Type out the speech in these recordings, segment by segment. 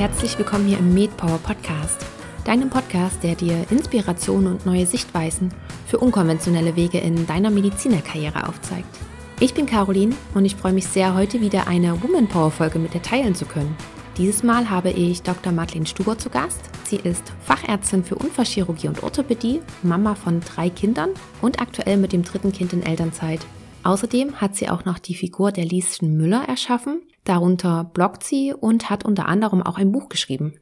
herzlich willkommen hier im MedPower Podcast, deinem Podcast, der dir Inspiration und neue Sichtweisen für unkonventionelle Wege in deiner Medizinerkarriere aufzeigt. Ich bin Caroline und ich freue mich sehr, heute wieder eine Woman Power Folge mit dir teilen zu können. Dieses Mal habe ich Dr. Madeleine Stuber zu Gast. Sie ist Fachärztin für Unfallchirurgie und Orthopädie, Mama von drei Kindern und aktuell mit dem dritten Kind in Elternzeit. Außerdem hat sie auch noch die Figur der Lieschen Müller erschaffen, Darunter bloggt sie und hat unter anderem auch ein Buch geschrieben.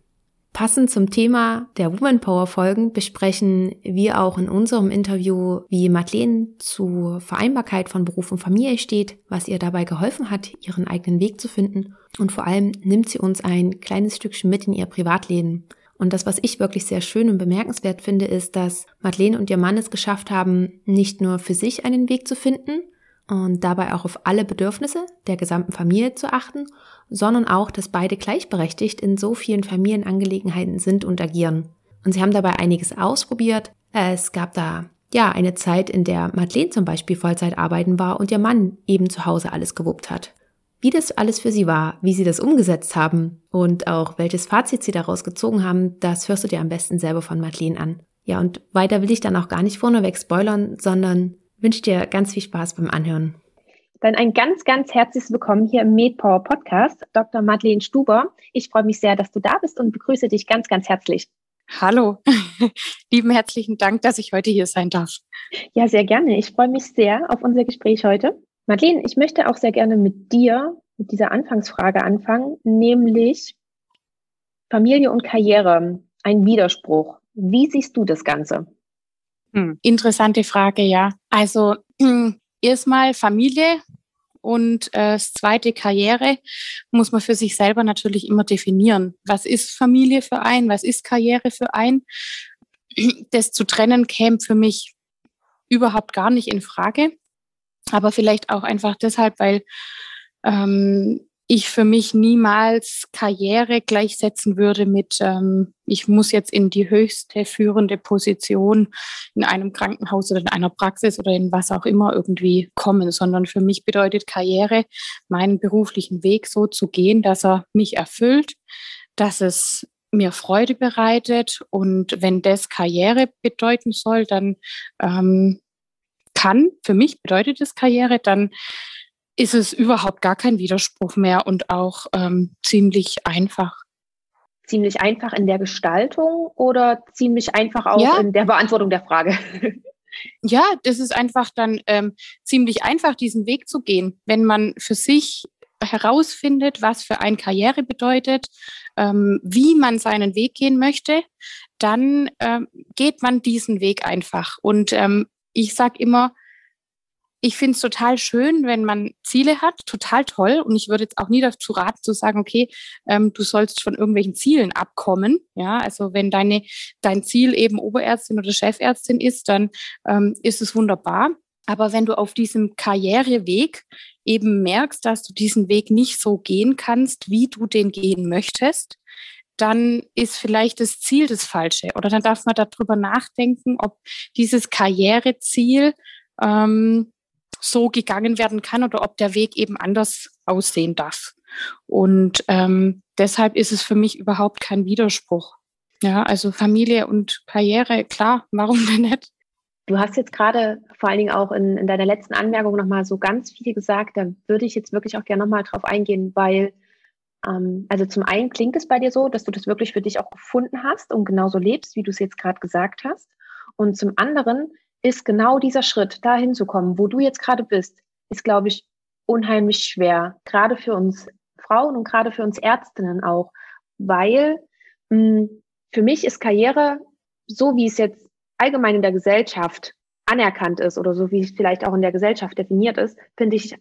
Passend zum Thema der Woman Power Folgen besprechen wir auch in unserem Interview, wie Madeleine zur Vereinbarkeit von Beruf und Familie steht, was ihr dabei geholfen hat, ihren eigenen Weg zu finden und vor allem nimmt sie uns ein kleines Stückchen mit in ihr Privatleben. Und das, was ich wirklich sehr schön und bemerkenswert finde, ist, dass Madeleine und ihr Mann es geschafft haben, nicht nur für sich einen Weg zu finden, und dabei auch auf alle Bedürfnisse der gesamten Familie zu achten, sondern auch, dass beide gleichberechtigt in so vielen Familienangelegenheiten sind und agieren. Und sie haben dabei einiges ausprobiert. Es gab da ja eine Zeit, in der Madeleine zum Beispiel Vollzeit arbeiten war und ihr Mann eben zu Hause alles gewuppt hat. Wie das alles für sie war, wie sie das umgesetzt haben und auch welches Fazit sie daraus gezogen haben, das hörst du dir am besten selber von Madeleine an. Ja, und weiter will ich dann auch gar nicht vorneweg spoilern, sondern wünsche dir ganz viel Spaß beim Anhören. Dann ein ganz, ganz herzliches Willkommen hier im MedPower Podcast, Dr. Madeleine Stuber. Ich freue mich sehr, dass du da bist und begrüße dich ganz, ganz herzlich. Hallo, lieben herzlichen Dank, dass ich heute hier sein darf. Ja, sehr gerne. Ich freue mich sehr auf unser Gespräch heute. Madeleine, ich möchte auch sehr gerne mit dir mit dieser Anfangsfrage anfangen, nämlich Familie und Karriere, ein Widerspruch. Wie siehst du das Ganze? Hm, interessante Frage, ja. Also erstmal Familie und äh, das zweite Karriere muss man für sich selber natürlich immer definieren. Was ist Familie für einen? Was ist Karriere für einen? Das zu trennen käme für mich überhaupt gar nicht in Frage. Aber vielleicht auch einfach deshalb, weil ähm, ich für mich niemals Karriere gleichsetzen würde mit, ähm, ich muss jetzt in die höchste führende Position in einem Krankenhaus oder in einer Praxis oder in was auch immer irgendwie kommen, sondern für mich bedeutet Karriere, meinen beruflichen Weg so zu gehen, dass er mich erfüllt, dass es mir Freude bereitet. Und wenn das Karriere bedeuten soll, dann ähm, kann, für mich bedeutet es Karriere, dann ist es überhaupt gar kein Widerspruch mehr und auch ähm, ziemlich einfach. Ziemlich einfach in der Gestaltung oder ziemlich einfach auch ja. in der Beantwortung der Frage? Ja, das ist einfach dann ähm, ziemlich einfach, diesen Weg zu gehen. Wenn man für sich herausfindet, was für ein Karriere bedeutet, ähm, wie man seinen Weg gehen möchte, dann ähm, geht man diesen Weg einfach. Und ähm, ich sage immer, ich finde es total schön, wenn man Ziele hat, total toll. Und ich würde jetzt auch nie dazu raten zu sagen, okay, ähm, du sollst von irgendwelchen Zielen abkommen. Ja, also wenn deine, dein Ziel eben Oberärztin oder Chefärztin ist, dann ähm, ist es wunderbar. Aber wenn du auf diesem Karriereweg eben merkst, dass du diesen Weg nicht so gehen kannst, wie du den gehen möchtest, dann ist vielleicht das Ziel das falsche. Oder dann darf man darüber nachdenken, ob dieses Karriereziel ähm, so gegangen werden kann oder ob der Weg eben anders aussehen darf. Und ähm, deshalb ist es für mich überhaupt kein Widerspruch. Ja, also Familie und Karriere, klar, warum denn nicht? Du hast jetzt gerade vor allen Dingen auch in, in deiner letzten Anmerkung nochmal so ganz viel gesagt. Da würde ich jetzt wirklich auch gerne nochmal drauf eingehen, weil, ähm, also zum einen klingt es bei dir so, dass du das wirklich für dich auch gefunden hast und genauso lebst, wie du es jetzt gerade gesagt hast. Und zum anderen ist genau dieser Schritt, da hinzukommen, wo du jetzt gerade bist, ist, glaube ich, unheimlich schwer. Gerade für uns Frauen und gerade für uns Ärztinnen auch. Weil mh, hm, für mich ist Karriere, so wie es jetzt allgemein in der Gesellschaft anerkannt ist oder so wie es vielleicht auch in der Gesellschaft definiert ist, finde ich,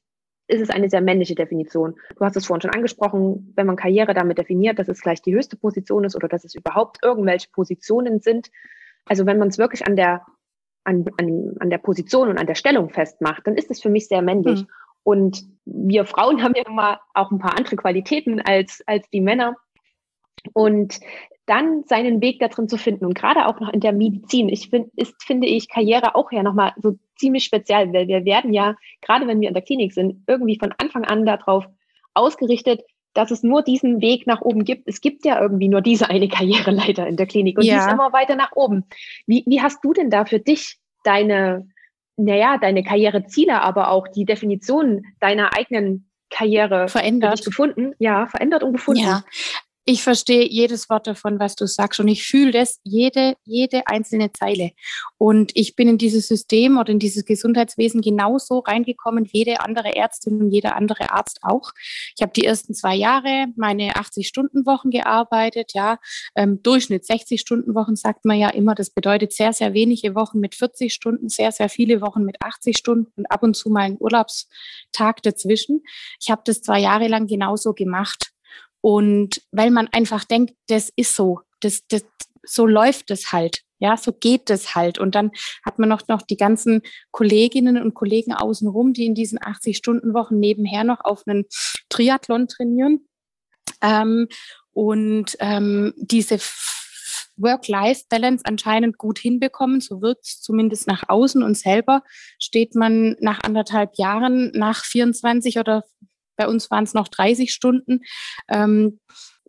ist es eine sehr männliche Definition. Du hast es vorhin schon angesprochen, wenn man Karriere damit definiert, dass es gleich die höchste Position ist oder dass es überhaupt irgendwelche Positionen sind. Also wenn man es wirklich an der an, an, an der Position und an der Stellung festmacht, dann ist es für mich sehr männlich. Mhm. Und wir Frauen haben ja immer auch ein paar andere Qualitäten als, als die Männer. Und dann seinen Weg da drin zu finden und gerade auch noch in der Medizin. Ich finde, ist, finde ich, Karriere auch ja nochmal so ziemlich speziell, weil wir werden ja, gerade wenn wir in der Klinik sind, irgendwie von Anfang an darauf ausgerichtet, dass es nur diesen Weg nach oben gibt. Es gibt ja irgendwie nur diese eine Karriereleiter in der Klinik und ja. die ist immer weiter nach oben. Wie, wie hast du denn da für dich deine, naja, deine Karriereziele, aber auch die Definition deiner eigenen Karriere verändert gefunden? Ja, verändert und gefunden. Ja, ich verstehe jedes Wort davon, was du sagst und ich fühle das, jede, jede einzelne Zeile. Und ich bin in dieses System oder in dieses Gesundheitswesen genauso reingekommen, jede andere Ärztin und jeder andere Arzt auch. Ich habe die ersten zwei Jahre meine 80-Stunden-Wochen gearbeitet, ja, ähm, Durchschnitt 60-Stunden-Wochen sagt man ja immer. Das bedeutet sehr, sehr wenige Wochen mit 40 Stunden, sehr, sehr viele Wochen mit 80 Stunden und ab und zu mal einen Urlaubstag dazwischen. Ich habe das zwei Jahre lang genauso gemacht. Und weil man einfach denkt, das ist so, das, das, so läuft es halt. Ja, so geht es halt. Und dann hat man noch, noch die ganzen Kolleginnen und Kollegen außenrum, die in diesen 80-Stunden-Wochen nebenher noch auf einen Triathlon trainieren. Ähm, und ähm, diese Work-Life-Balance anscheinend gut hinbekommen. So wirkt es zumindest nach außen und selber steht man nach anderthalb Jahren, nach 24 oder bei uns waren es noch 30 Stunden. Ähm,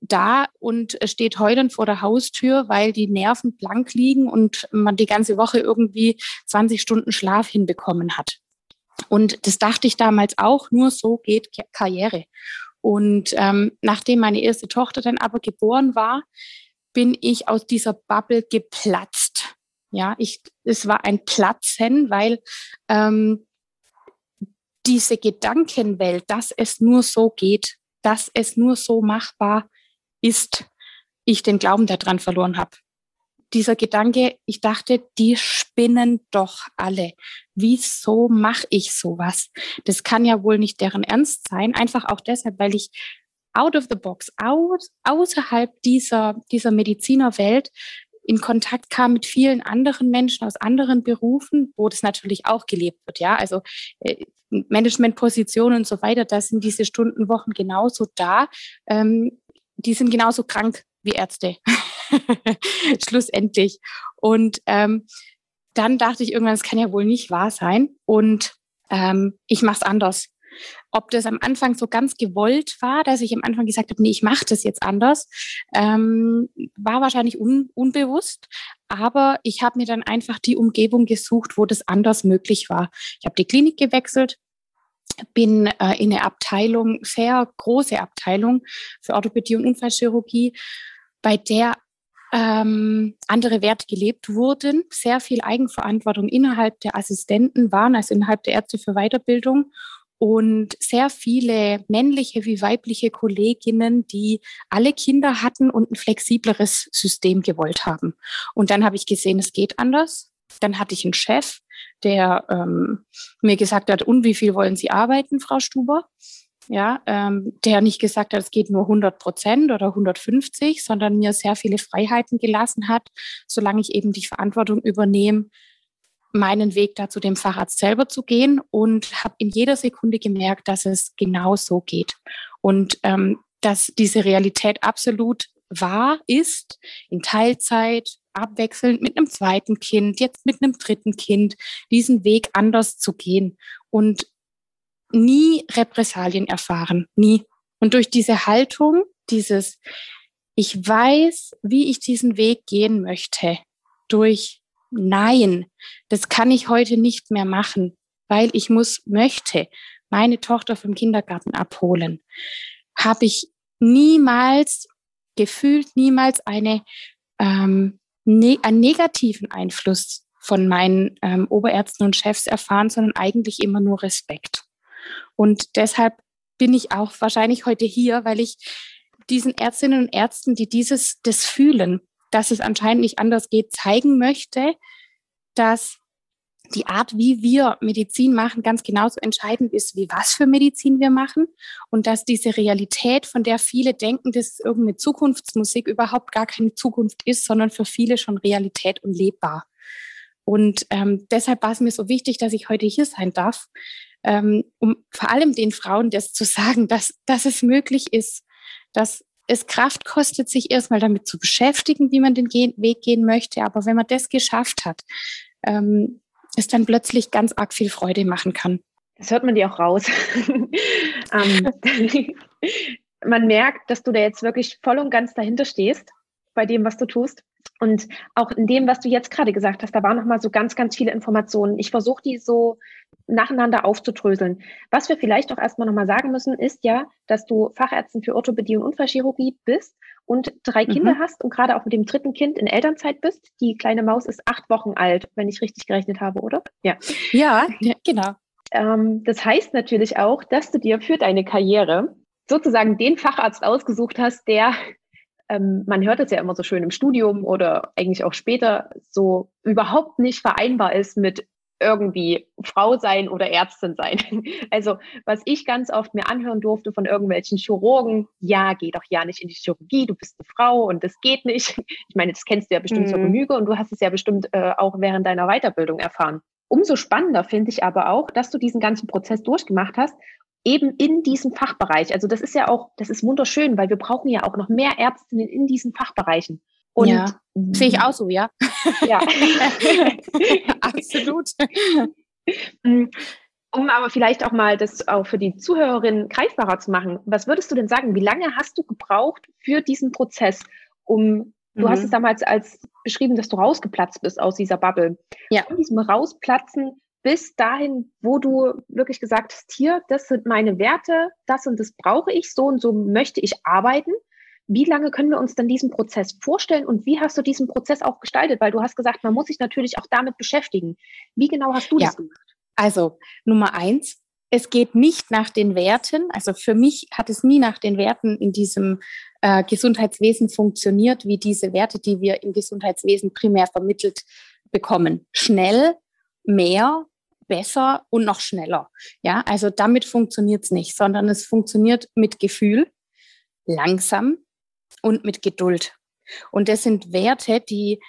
da und steht heulend vor der Haustür, weil die Nerven blank liegen und man die ganze Woche irgendwie 20 Stunden Schlaf hinbekommen hat. Und das dachte ich damals auch, nur so geht Karriere. Und ähm, nachdem meine erste Tochter dann aber geboren war, bin ich aus dieser Bubble geplatzt. Ja, ich, es war ein Platzen, weil ähm, diese Gedankenwelt, dass es nur so geht, dass es nur so machbar ist, ich den Glauben daran verloren habe. Dieser Gedanke, ich dachte, die spinnen doch alle. Wieso mache ich sowas? Das kann ja wohl nicht deren Ernst sein. Einfach auch deshalb, weil ich out of the box, aus, außerhalb dieser, dieser Medizinerwelt in Kontakt kam mit vielen anderen Menschen aus anderen Berufen, wo das natürlich auch gelebt wird. Ja, also äh, Managementpositionen und so weiter, da sind diese Stundenwochen genauso da. Ähm, die sind genauso krank wie Ärzte. Schlussendlich. Und ähm, dann dachte ich irgendwann, das kann ja wohl nicht wahr sein. Und ähm, ich mache es anders. Ob das am Anfang so ganz gewollt war, dass ich am Anfang gesagt habe, nee, ich mache das jetzt anders, ähm, war wahrscheinlich un unbewusst. Aber ich habe mir dann einfach die Umgebung gesucht, wo das anders möglich war. Ich habe die Klinik gewechselt, bin äh, in eine Abteilung, sehr große Abteilung für Orthopädie und Unfallchirurgie, bei der ähm, andere Werte gelebt wurden, sehr viel Eigenverantwortung innerhalb der Assistenten waren, also innerhalb der Ärzte für Weiterbildung und sehr viele männliche wie weibliche Kolleginnen, die alle Kinder hatten und ein flexibleres System gewollt haben. Und dann habe ich gesehen, es geht anders. Dann hatte ich einen Chef, der ähm, mir gesagt hat, und wie viel wollen Sie arbeiten, Frau Stuber? Ja, ähm, der nicht gesagt hat, es geht nur 100 Prozent oder 150, sondern mir sehr viele Freiheiten gelassen hat, solange ich eben die Verantwortung übernehme, meinen Weg da zu dem Facharzt selber zu gehen und habe in jeder Sekunde gemerkt, dass es genau so geht und ähm, dass diese Realität absolut wahr ist, in Teilzeit, abwechselnd mit einem zweiten Kind, jetzt mit einem dritten Kind, diesen Weg anders zu gehen und nie Repressalien erfahren, nie. Und durch diese Haltung, dieses, ich weiß, wie ich diesen Weg gehen möchte, durch Nein, das kann ich heute nicht mehr machen, weil ich muss, möchte meine Tochter vom Kindergarten abholen, habe ich niemals gefühlt, niemals eine, ähm, ne einen negativen Einfluss von meinen ähm, Oberärzten und Chefs erfahren, sondern eigentlich immer nur Respekt. Und deshalb bin ich auch wahrscheinlich heute hier, weil ich diesen Ärztinnen und Ärzten, die dieses, das fühlen, dass es anscheinend nicht anders geht, zeigen möchte, dass die Art, wie wir Medizin machen, ganz genauso entscheidend ist, wie was für Medizin wir machen und dass diese Realität, von der viele denken, dass irgendeine Zukunftsmusik überhaupt gar keine Zukunft ist, sondern für viele schon Realität und lebbar. Und ähm, deshalb war es mir so wichtig, dass ich heute hier sein darf, ähm, um vor allem den Frauen das zu sagen, dass, dass es möglich ist, dass es Kraft kostet, sich erstmal damit zu beschäftigen, wie man den Weg gehen möchte. Aber wenn man das geschafft hat, ähm, es dann plötzlich ganz arg viel Freude machen kann. Das hört man dir auch raus. ähm, man merkt, dass du da jetzt wirklich voll und ganz dahinter stehst bei dem, was du tust. Und auch in dem, was du jetzt gerade gesagt hast, da waren nochmal so ganz, ganz viele Informationen. Ich versuche die so nacheinander aufzudröseln. Was wir vielleicht auch erstmal nochmal sagen müssen, ist ja, dass du Fachärztin für Orthopädie und Unfallchirurgie bist und drei mhm. Kinder hast und gerade auch mit dem dritten Kind in Elternzeit bist. Die kleine Maus ist acht Wochen alt, wenn ich richtig gerechnet habe, oder? Ja, ja, genau. Ähm, das heißt natürlich auch, dass du dir für deine Karriere sozusagen den Facharzt ausgesucht hast, der, ähm, man hört es ja immer so schön im Studium oder eigentlich auch später, so überhaupt nicht vereinbar ist mit irgendwie Frau sein oder Ärztin sein. Also was ich ganz oft mir anhören durfte von irgendwelchen Chirurgen, ja, geh doch ja nicht in die Chirurgie, du bist eine Frau und das geht nicht. Ich meine, das kennst du ja bestimmt mhm. zur Genüge und du hast es ja bestimmt äh, auch während deiner Weiterbildung erfahren. Umso spannender finde ich aber auch, dass du diesen ganzen Prozess durchgemacht hast, eben in diesem Fachbereich. Also das ist ja auch, das ist wunderschön, weil wir brauchen ja auch noch mehr Ärztinnen in diesen Fachbereichen. Und ja, sehe ich auch so, ja. Ja, absolut. Um aber vielleicht auch mal das auch für die Zuhörerinnen greifbarer zu machen, was würdest du denn sagen? Wie lange hast du gebraucht für diesen Prozess, um Du mhm. hast es damals als beschrieben, dass du rausgeplatzt bist aus dieser Bubble. Ja. Von diesem Rausplatzen bis dahin, wo du wirklich gesagt hast, hier, das sind meine Werte, das und das brauche ich, so und so möchte ich arbeiten. Wie lange können wir uns dann diesen Prozess vorstellen und wie hast du diesen Prozess auch gestaltet? Weil du hast gesagt, man muss sich natürlich auch damit beschäftigen. Wie genau hast du ja. das gemacht? Also Nummer eins, es geht nicht nach den Werten. Also für mich hat es nie nach den Werten in diesem äh, Gesundheitswesen funktioniert, wie diese Werte, die wir im Gesundheitswesen primär vermittelt bekommen. Schnell, mehr, besser und noch schneller. Ja, also damit funktioniert es nicht, sondern es funktioniert mit Gefühl, langsam und mit Geduld. Und das sind Werte, die,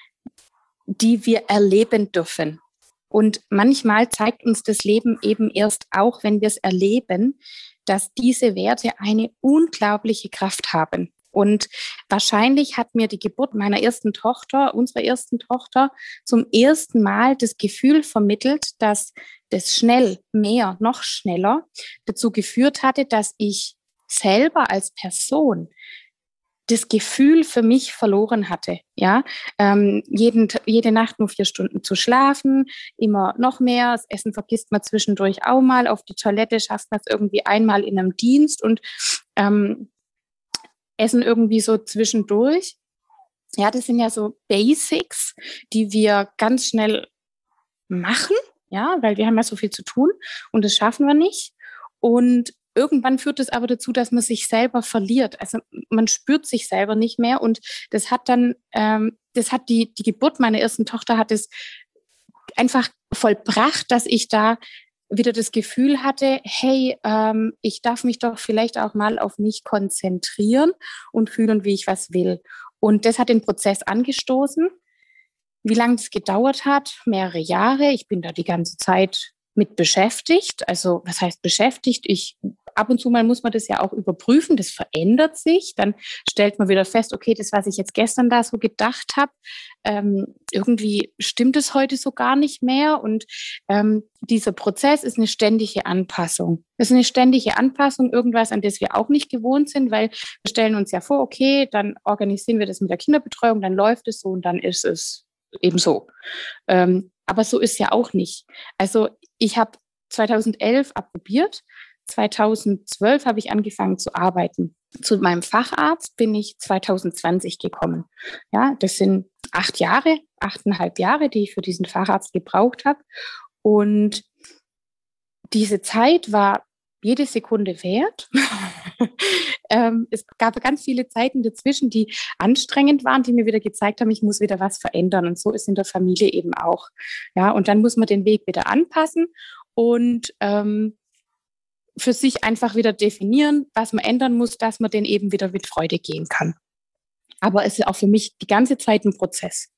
die wir erleben dürfen. Und manchmal zeigt uns das Leben eben erst auch, wenn wir es erleben, dass diese Werte eine unglaubliche Kraft haben. Und wahrscheinlich hat mir die Geburt meiner ersten Tochter, unserer ersten Tochter, zum ersten Mal das Gefühl vermittelt, dass das schnell, mehr, noch schneller dazu geführt hatte, dass ich selber als Person das Gefühl für mich verloren hatte. Ja, ähm, jeden, jede Nacht nur vier Stunden zu schlafen, immer noch mehr. Das Essen vergisst man zwischendurch auch mal. Auf die Toilette schafft man es irgendwie einmal in einem Dienst und ähm, Essen irgendwie so zwischendurch. Ja, das sind ja so Basics, die wir ganz schnell machen. Ja, weil wir haben ja so viel zu tun und das schaffen wir nicht. Und Irgendwann führt es aber dazu, dass man sich selber verliert. Also man spürt sich selber nicht mehr und das hat dann, ähm, das hat die, die Geburt meiner ersten Tochter hat es einfach vollbracht, dass ich da wieder das Gefühl hatte, hey, ähm, ich darf mich doch vielleicht auch mal auf mich konzentrieren und fühlen, wie ich was will. Und das hat den Prozess angestoßen. Wie lange das gedauert hat? Mehrere Jahre. Ich bin da die ganze Zeit mit beschäftigt. Also was heißt beschäftigt? Ich ab und zu mal muss man das ja auch überprüfen, das verändert sich. Dann stellt man wieder fest, okay, das, was ich jetzt gestern da so gedacht habe, ähm, irgendwie stimmt es heute so gar nicht mehr. Und ähm, dieser Prozess ist eine ständige Anpassung. Das ist eine ständige Anpassung, irgendwas, an das wir auch nicht gewohnt sind, weil wir stellen uns ja vor, okay, dann organisieren wir das mit der Kinderbetreuung, dann läuft es so und dann ist es eben so. Ähm, aber so ist ja auch nicht. Also ich habe 2011 approbiert 2012 habe ich angefangen zu arbeiten. Zu meinem Facharzt bin ich 2020 gekommen. Ja, das sind acht Jahre, achteinhalb Jahre, die ich für diesen Facharzt gebraucht habe. Und diese Zeit war jede Sekunde wert. ähm, es gab ganz viele Zeiten dazwischen, die anstrengend waren, die mir wieder gezeigt haben, ich muss wieder was verändern. Und so ist in der Familie eben auch. Ja, und dann muss man den Weg wieder anpassen. Und ähm, für sich einfach wieder definieren, was man ändern muss, dass man den eben wieder mit Freude gehen kann. Aber es ist auch für mich die ganze Zeit ein Prozess.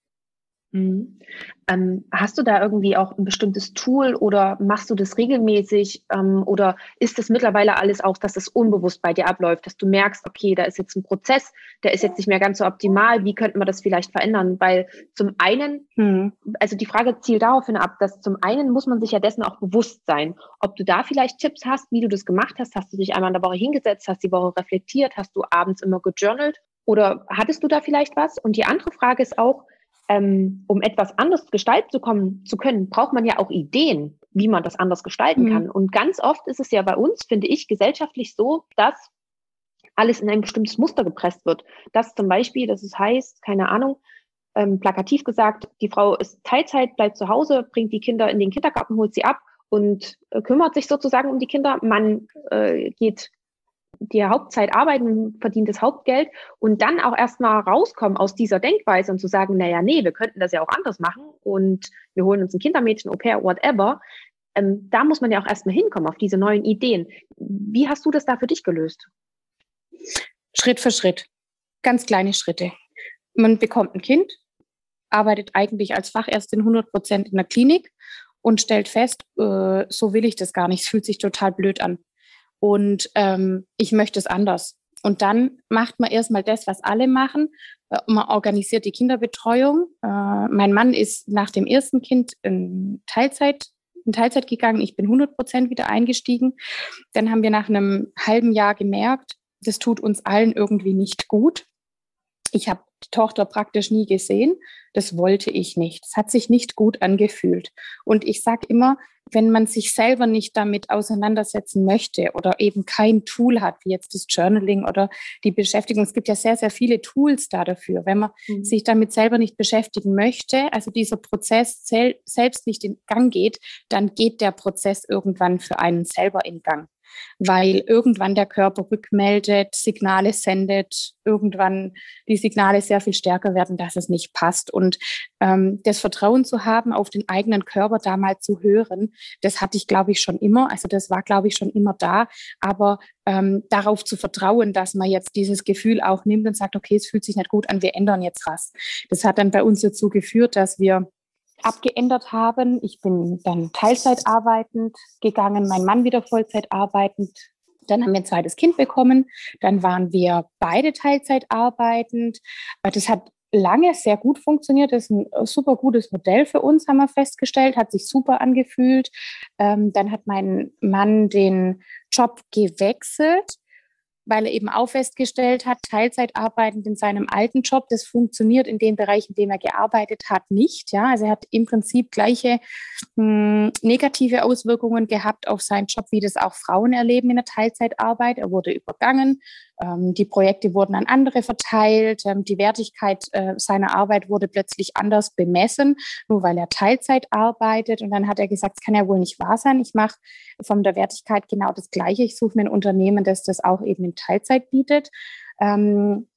Mhm. Ähm, hast du da irgendwie auch ein bestimmtes Tool oder machst du das regelmäßig ähm, oder ist das mittlerweile alles auch, dass es unbewusst bei dir abläuft, dass du merkst, okay, da ist jetzt ein Prozess, der ist jetzt nicht mehr ganz so optimal, wie könnten wir das vielleicht verändern? Weil zum einen, mhm. also die Frage zielt daraufhin ab, dass zum einen muss man sich ja dessen auch bewusst sein, ob du da vielleicht Tipps hast, wie du das gemacht hast, hast du dich einmal in der Woche hingesetzt, hast die Woche reflektiert, hast du abends immer gejournalt oder hattest du da vielleicht was? Und die andere Frage ist auch, ähm, um etwas anders gestalten zu kommen zu können, braucht man ja auch Ideen, wie man das anders gestalten mhm. kann. Und ganz oft ist es ja bei uns, finde ich, gesellschaftlich so, dass alles in ein bestimmtes Muster gepresst wird. Dass zum Beispiel, dass es heißt, keine Ahnung, ähm, plakativ gesagt, die Frau ist Teilzeit, bleibt zu Hause, bringt die Kinder in den Kindergarten, holt sie ab und äh, kümmert sich sozusagen um die Kinder. Man äh, geht die Hauptzeit arbeiten, verdient das Hauptgeld und dann auch erstmal rauskommen aus dieser Denkweise und zu sagen, naja, nee, wir könnten das ja auch anders machen und wir holen uns ein Kindermädchen, Au pair, whatever. Ähm, da muss man ja auch erstmal hinkommen auf diese neuen Ideen. Wie hast du das da für dich gelöst? Schritt für Schritt. Ganz kleine Schritte. Man bekommt ein Kind, arbeitet eigentlich als Fachärztin 100 Prozent in der Klinik und stellt fest, äh, so will ich das gar nicht. Es fühlt sich total blöd an und ähm, ich möchte es anders. Und dann macht man erstmal das, was alle machen. Äh, man organisiert die Kinderbetreuung. Äh, mein Mann ist nach dem ersten Kind in Teilzeit, in Teilzeit gegangen. Ich bin 100 Prozent wieder eingestiegen. Dann haben wir nach einem halben Jahr gemerkt, das tut uns allen irgendwie nicht gut. Ich habe die Tochter praktisch nie gesehen. Das wollte ich nicht. Es hat sich nicht gut angefühlt. Und ich sage immer, wenn man sich selber nicht damit auseinandersetzen möchte oder eben kein Tool hat, wie jetzt das Journaling oder die Beschäftigung, es gibt ja sehr, sehr viele Tools da dafür. Wenn man mhm. sich damit selber nicht beschäftigen möchte, also dieser Prozess selbst nicht in Gang geht, dann geht der Prozess irgendwann für einen selber in Gang weil irgendwann der Körper rückmeldet, Signale sendet, irgendwann die Signale sehr viel stärker werden, dass es nicht passt. Und ähm, das Vertrauen zu haben, auf den eigenen Körper da mal zu hören, das hatte ich, glaube ich, schon immer. Also das war, glaube ich, schon immer da. Aber ähm, darauf zu vertrauen, dass man jetzt dieses Gefühl auch nimmt und sagt, okay, es fühlt sich nicht gut an, wir ändern jetzt was. Das hat dann bei uns dazu geführt, dass wir abgeändert haben. Ich bin dann Teilzeit arbeitend gegangen, mein Mann wieder Vollzeit arbeitend. Dann haben wir ein zweites Kind bekommen. Dann waren wir beide Teilzeit arbeitend. Das hat lange sehr gut funktioniert. Das ist ein super gutes Modell für uns, haben wir festgestellt. Hat sich super angefühlt. Ähm, dann hat mein Mann den Job gewechselt weil er eben auch festgestellt hat, Teilzeit arbeitend in seinem alten Job, das funktioniert in dem Bereich, in dem er gearbeitet hat, nicht. Ja, also er hat im Prinzip gleiche mh, hm, negative Auswirkungen gehabt auf seinen Job, wie das auch Frauen erleben in der Teilzeitarbeit. Er wurde übergangen, ähm, die Projekte wurden an andere verteilt, ähm, die Wertigkeit äh, seiner Arbeit wurde plötzlich anders bemessen, nur weil er Teilzeit arbeitet. Und dann hat er gesagt, es kann ja wohl nicht wahr sein. Ich mache von der Wertigkeit genau das Gleiche. Ich suche mir ein Unternehmen, das das auch eben in Teilzeit bietet. Ähm,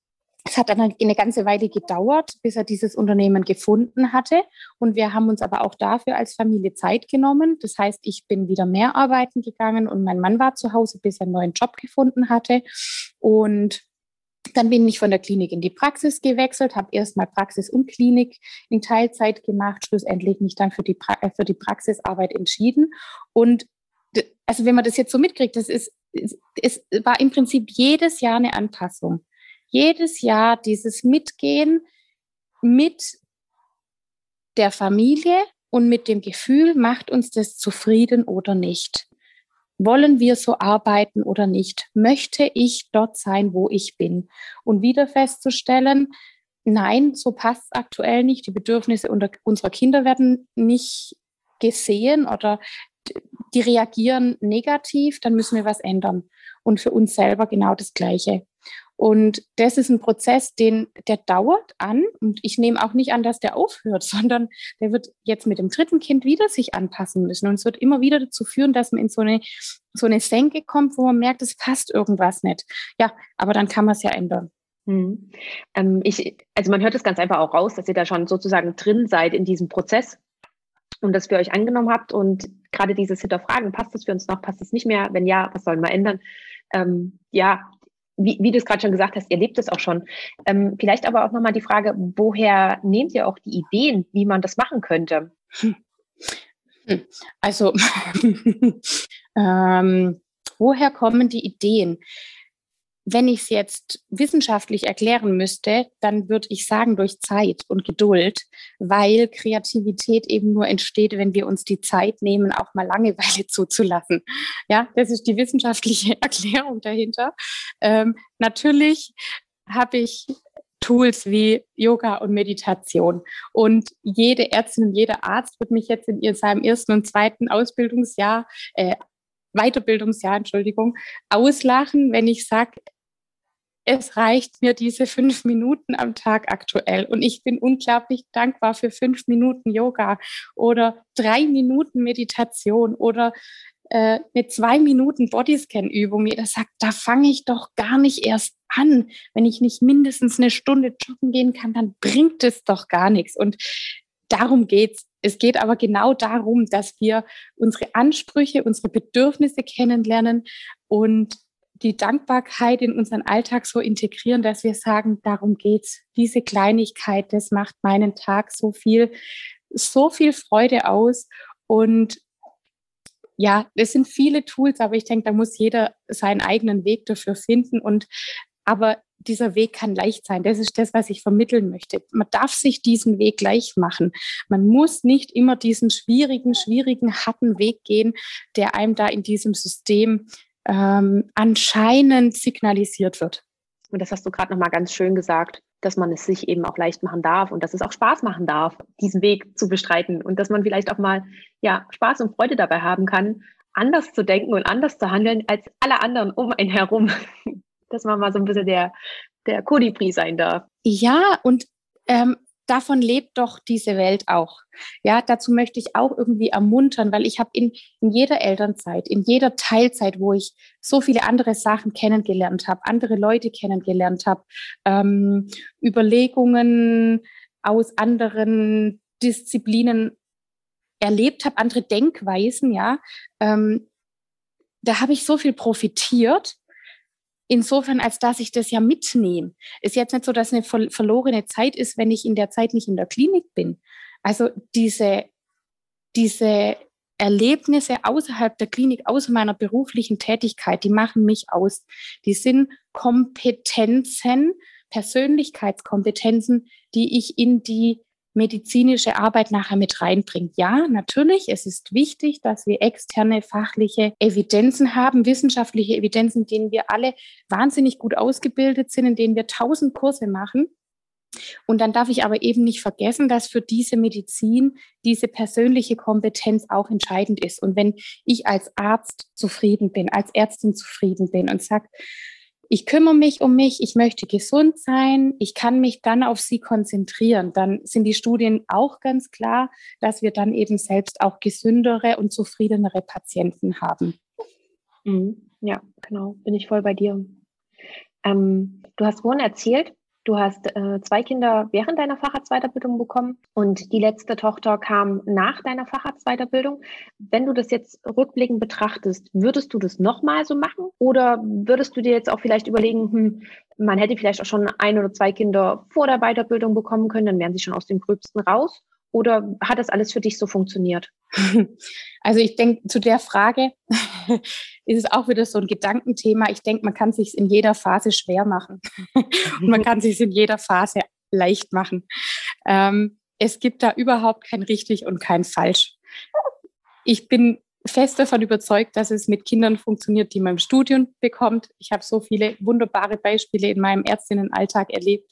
es hat dann eine ganze Weile gedauert, bis er dieses Unternehmen gefunden hatte. Und wir haben uns aber auch dafür als Familie Zeit genommen. Das heißt, ich bin wieder mehr arbeiten gegangen und mein Mann war zu Hause, bis er einen neuen Job gefunden hatte. Und dann bin ich von der Klinik in die Praxis gewechselt, habe erstmal Praxis und Klinik in Teilzeit gemacht, schlussendlich mich dann für die, pra äh, für die Praxisarbeit entschieden. Und also wenn man das jetzt so mitkriegt, das ist, es war im Prinzip jedes Jahr eine Anpassung jedes Jahr dieses Mitgehen mit der Familie und mit dem Gefühl, macht uns das zufrieden oder nicht? Wollen wir so arbeiten oder nicht? Möchte ich dort sein, wo ich bin? Und wieder festzustellen, nein, so passt es aktuell nicht. Die Bedürfnisse unserer Kinder werden nicht gesehen oder die reagieren negativ, dann müssen wir was ändern. Und für uns selber genau das Gleiche. Und das ist ein Prozess, den, der dauert an. Und ich nehme auch nicht an, dass der aufhört, sondern der wird jetzt mit dem dritten Kind wieder sich anpassen müssen. Und es wird immer wieder dazu führen, dass man in so eine, so eine Senke kommt, wo man merkt, es passt irgendwas nicht. Ja, aber dann kann man es ja ändern. Hm. Ähm, ich, also man hört es ganz einfach auch raus, dass ihr da schon sozusagen drin seid in diesem Prozess und das für euch angenommen habt und gerade dieses Hinterfragen, passt das für uns noch, passt es nicht mehr? Wenn ja, was sollen wir ändern? Ähm, ja, wie, wie du es gerade schon gesagt hast, ihr lebt es auch schon. Ähm, vielleicht aber auch nochmal die Frage, woher nehmt ihr auch die Ideen, wie man das machen könnte? Hm. Also, ähm, woher kommen die Ideen? Wenn ich es jetzt wissenschaftlich erklären müsste, dann würde ich sagen durch Zeit und Geduld, weil Kreativität eben nur entsteht, wenn wir uns die Zeit nehmen, auch mal Langeweile zuzulassen. Ja, das ist die wissenschaftliche Erklärung dahinter. Ähm, natürlich habe ich Tools wie Yoga und Meditation. Und jede Ärztin und jeder Arzt wird mich jetzt in seinem ersten und zweiten Ausbildungsjahr äh, Weiterbildungsjahr, Entschuldigung, auslachen, wenn ich sage, es reicht mir diese fünf Minuten am Tag aktuell. Und ich bin unglaublich dankbar für fünf Minuten Yoga oder drei Minuten Meditation oder äh, eine zwei Minuten Bodyscan-Übung. Jeder sagt, da fange ich doch gar nicht erst an. Wenn ich nicht mindestens eine Stunde joggen gehen kann, dann bringt es doch gar nichts. Und darum geht's. Es geht aber genau darum, dass wir unsere Ansprüche, unsere Bedürfnisse kennenlernen und die Dankbarkeit in unseren Alltag so integrieren, dass wir sagen, darum geht's. Diese Kleinigkeit, das macht meinen Tag so viel, so viel Freude aus. Und ja, es sind viele Tools, aber ich denke, da muss jeder seinen eigenen Weg dafür finden. Und aber dieser Weg kann leicht sein. Das ist das, was ich vermitteln möchte. Man darf sich diesen Weg gleich machen. Man muss nicht immer diesen schwierigen, schwierigen, harten Weg gehen, der einem da in diesem System ähm, anscheinend signalisiert wird. Und das hast du gerade nochmal ganz schön gesagt, dass man es sich eben auch leicht machen darf und dass es auch Spaß machen darf, diesen Weg zu bestreiten und dass man vielleicht auch mal ja, Spaß und Freude dabei haben kann, anders zu denken und anders zu handeln als alle anderen um einen herum. Dass man mal so ein bisschen der, der Kolibri sein darf. Ja, und ähm, davon lebt doch diese Welt auch. Ja, dazu möchte ich auch irgendwie ermuntern, weil ich habe in, in jeder Elternzeit, in jeder Teilzeit, wo ich so viele andere Sachen kennengelernt habe, andere Leute kennengelernt habe, ähm, Überlegungen aus anderen Disziplinen erlebt habe, andere Denkweisen, ja, ähm, da habe ich so viel profitiert insofern, als dass ich das ja mitnehme. Ist jetzt nicht so, dass eine verlorene Zeit ist, wenn ich in der Zeit nicht in der Klinik bin. Also diese, diese Erlebnisse außerhalb der Klinik, außer meiner beruflichen Tätigkeit, die machen mich aus. Die sind Kompetenzen, Persönlichkeitskompetenzen, die ich in die medizinische Arbeit nachher mit reinbringt. Ja, natürlich, es ist wichtig, dass wir externe fachliche Evidenzen haben, wissenschaftliche Evidenzen, in denen wir alle wahnsinnig gut ausgebildet sind, in denen wir tausend Kurse machen. Und dann darf ich aber eben nicht vergessen, dass für diese Medizin diese persönliche Kompetenz auch entscheidend ist. Und wenn ich als Arzt zufrieden bin, als Ärztin zufrieden bin und sage, ich kümmere mich um mich, ich möchte gesund sein, ich kann mich dann auf sie konzentrieren. Dann sind die Studien auch ganz klar, dass wir dann eben selbst auch gesündere und zufriedenere Patienten haben. Mhm. Ja, genau, bin ich voll bei dir. Ähm, du hast vorhin erzählt, Du hast äh, zwei Kinder während deiner Facharztweiterbildung bekommen und die letzte Tochter kam nach deiner Facharztweiterbildung. Wenn du das jetzt rückblickend betrachtest, würdest du das nochmal so machen? Oder würdest du dir jetzt auch vielleicht überlegen, hm, man hätte vielleicht auch schon ein oder zwei Kinder vor der Weiterbildung bekommen können, dann wären sie schon aus dem Gröbsten raus? Oder hat das alles für dich so funktioniert? Also ich denke, zu der Frage ist es auch wieder so ein Gedankenthema. Ich denke, man kann es sich in jeder Phase schwer machen und man kann sich in jeder Phase leicht machen. Ähm, es gibt da überhaupt kein richtig und kein falsch. Ich bin fest davon überzeugt, dass es mit Kindern funktioniert, die man im Studium bekommt. Ich habe so viele wunderbare Beispiele in meinem Ärztinnenalltag erlebt,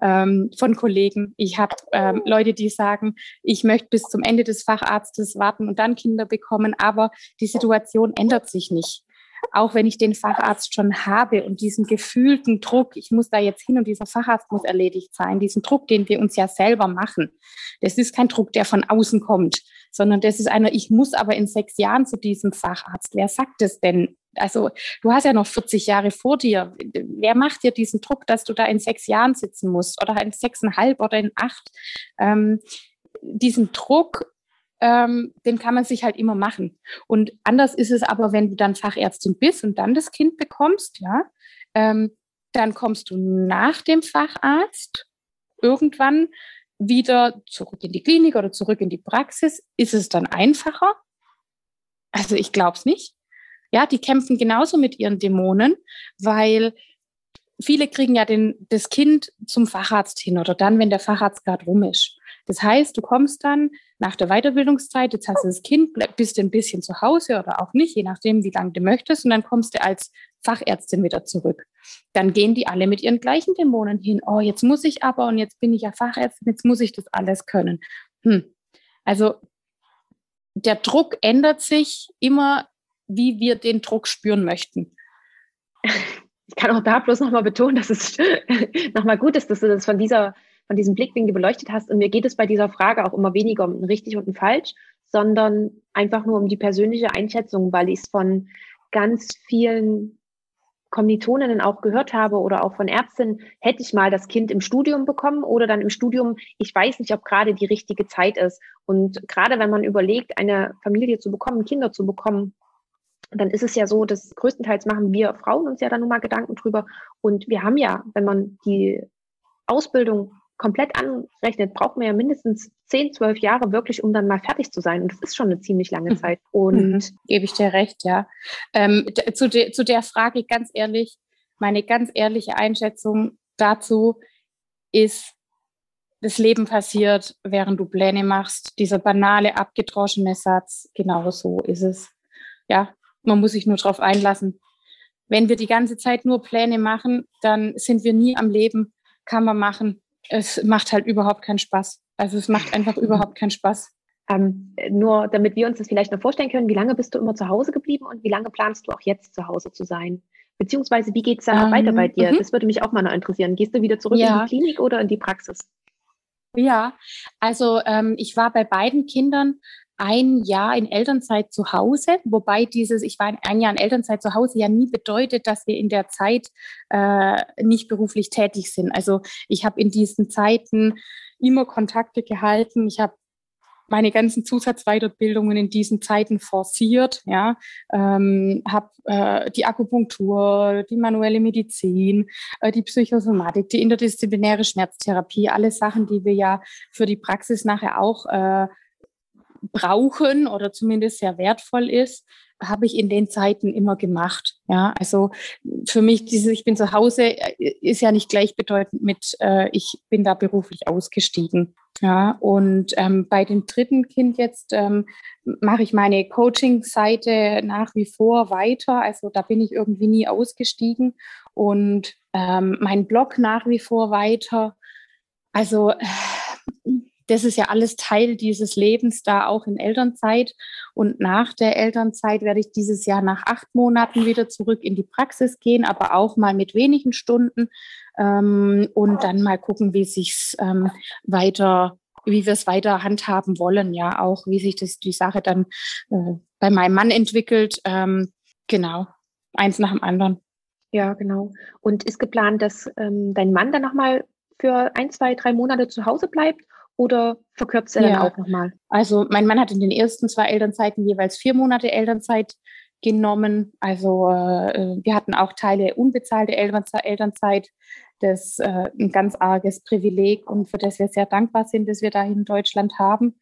ähm, von Kollegen. Ich habe ähm, Leute, die sagen, ich möchte bis zum Ende des Facharztes warten und dann Kinder bekommen, aber die Situation ändert sich nicht. Auch wenn ich den Facharzt schon habe und diesen gefühlten Druck, ich muss da jetzt hin und dieser Facharzt muss erledigt sein, diesen Druck, den wir uns ja selber machen. Das ist kein Druck, der von außen kommt, sondern das ist einer, ich muss aber in sechs Jahren zu diesem Facharzt. Wer sagt es denn? also du hast ja noch 40 Jahre vor dir. Wer macht dir diesen Druck, dass du da in sechs Jahren sitzen musst oder in sechseinhalb oder in acht? Ähm, diesen Druck, ähm, den kann man sich halt immer machen. Und anders ist es aber, wenn du dann Fachärztin bist und dann das Kind bekommst, ja. Ähm, dann kommst du nach dem Facharzt irgendwann wieder zurück in die Klinik oder zurück in die Praxis. Ist es dann einfacher? Also ich glaube es nicht. Ja, die kämpfen genauso mit ihren Dämonen, weil viele kriegen ja den, das Kind zum Facharzt hin oder dann, wenn der Facharzt gerade rum ist. Das heißt, du kommst dann nach der Weiterbildungszeit, jetzt hast du das Kind, bist ein bisschen zu Hause oder auch nicht, je nachdem, wie lange du möchtest, und dann kommst du als Fachärztin wieder zurück. Dann gehen die alle mit ihren gleichen Dämonen hin. Oh, jetzt muss ich aber und jetzt bin ich ja Fachärztin, jetzt muss ich das alles können. Hm. Also der Druck ändert sich immer, wie wir den Druck spüren möchten. Ich kann auch da bloß nochmal betonen, dass es nochmal gut ist, dass du das von dieser von diesem Blickwinkel beleuchtet hast. Und mir geht es bei dieser Frage auch immer weniger um ein richtig und ein falsch, sondern einfach nur um die persönliche Einschätzung, weil ich es von ganz vielen Kommilitoninnen auch gehört habe oder auch von Ärztinnen, hätte ich mal das Kind im Studium bekommen oder dann im Studium, ich weiß nicht, ob gerade die richtige Zeit ist. Und gerade wenn man überlegt, eine Familie zu bekommen, Kinder zu bekommen, dann ist es ja so, dass größtenteils machen wir Frauen uns ja dann nun mal Gedanken drüber. Und wir haben ja, wenn man die Ausbildung komplett anrechnet, braucht man ja mindestens 10, 12 Jahre wirklich, um dann mal fertig zu sein. Und das ist schon eine ziemlich lange mhm. Zeit. Und mhm. gebe ich dir recht, ja. Ähm, zu, de, zu der Frage ganz ehrlich, meine ganz ehrliche Einschätzung dazu ist, das Leben passiert, während du Pläne machst. Dieser banale, abgedroschene Satz, genau so ist es. Ja, man muss sich nur darauf einlassen. Wenn wir die ganze Zeit nur Pläne machen, dann sind wir nie am Leben. Kann man machen es macht halt überhaupt keinen Spaß. Also es macht einfach überhaupt keinen Spaß. Ähm, nur damit wir uns das vielleicht noch vorstellen können, wie lange bist du immer zu Hause geblieben und wie lange planst du auch jetzt zu Hause zu sein? Beziehungsweise wie geht es da ähm, weiter bei dir? Mhm. Das würde mich auch mal noch interessieren. Gehst du wieder zurück ja. in die Klinik oder in die Praxis? Ja, also ähm, ich war bei beiden Kindern ein Jahr in Elternzeit zu Hause, wobei dieses, ich war ein Jahr in Elternzeit zu Hause ja nie bedeutet, dass wir in der Zeit äh, nicht beruflich tätig sind. Also ich habe in diesen Zeiten immer Kontakte gehalten. Ich habe meine ganzen Zusatzweiterbildungen in diesen Zeiten forciert, ja, ähm, habe äh, die Akupunktur, die manuelle Medizin, äh, die Psychosomatik, die interdisziplinäre Schmerztherapie, alle Sachen, die wir ja für die Praxis nachher auch äh, brauchen oder zumindest sehr wertvoll ist, habe ich in den Zeiten immer gemacht. Ja, also für mich dieses Ich bin zu Hause äh, ist ja nicht gleichbedeutend mit äh, ich bin da beruflich ausgestiegen. Ja, und ähm, bei dem dritten Kind jetzt ähm, mache ich meine Coaching-Seite nach wie vor weiter. Also da bin ich irgendwie nie ausgestiegen und ähm, mein Blog nach wie vor weiter. Also äh, das ist ja alles Teil dieses Lebens da auch in Elternzeit. Und nach der Elternzeit werde ich dieses Jahr nach acht Monaten wieder zurück in die Praxis gehen, aber auch mal mit wenigen Stunden ähm, und dann mal gucken, wie sich ähm, weiter wie wir es weiter handhaben wollen, ja, auch wie sich das die Sache dann äh, bei meinem Mann entwickelt. Ähm, genau, eins nach dem anderen. Ja, genau. Und ist geplant, dass ähm, dein Mann dann nochmal für ein, zwei, drei Monate zu Hause bleibt oder verkürzt er ja. dann auch nochmal? Also mein Mann hat in den ersten zwei Elternzeiten jeweils vier Monate Elternzeit genommen. Also äh, wir hatten auch Teile unbezahlte Elternzeit. Das ist äh, ein ganz arges Privileg und für das wir sehr dankbar sind, dass wir da in Deutschland haben,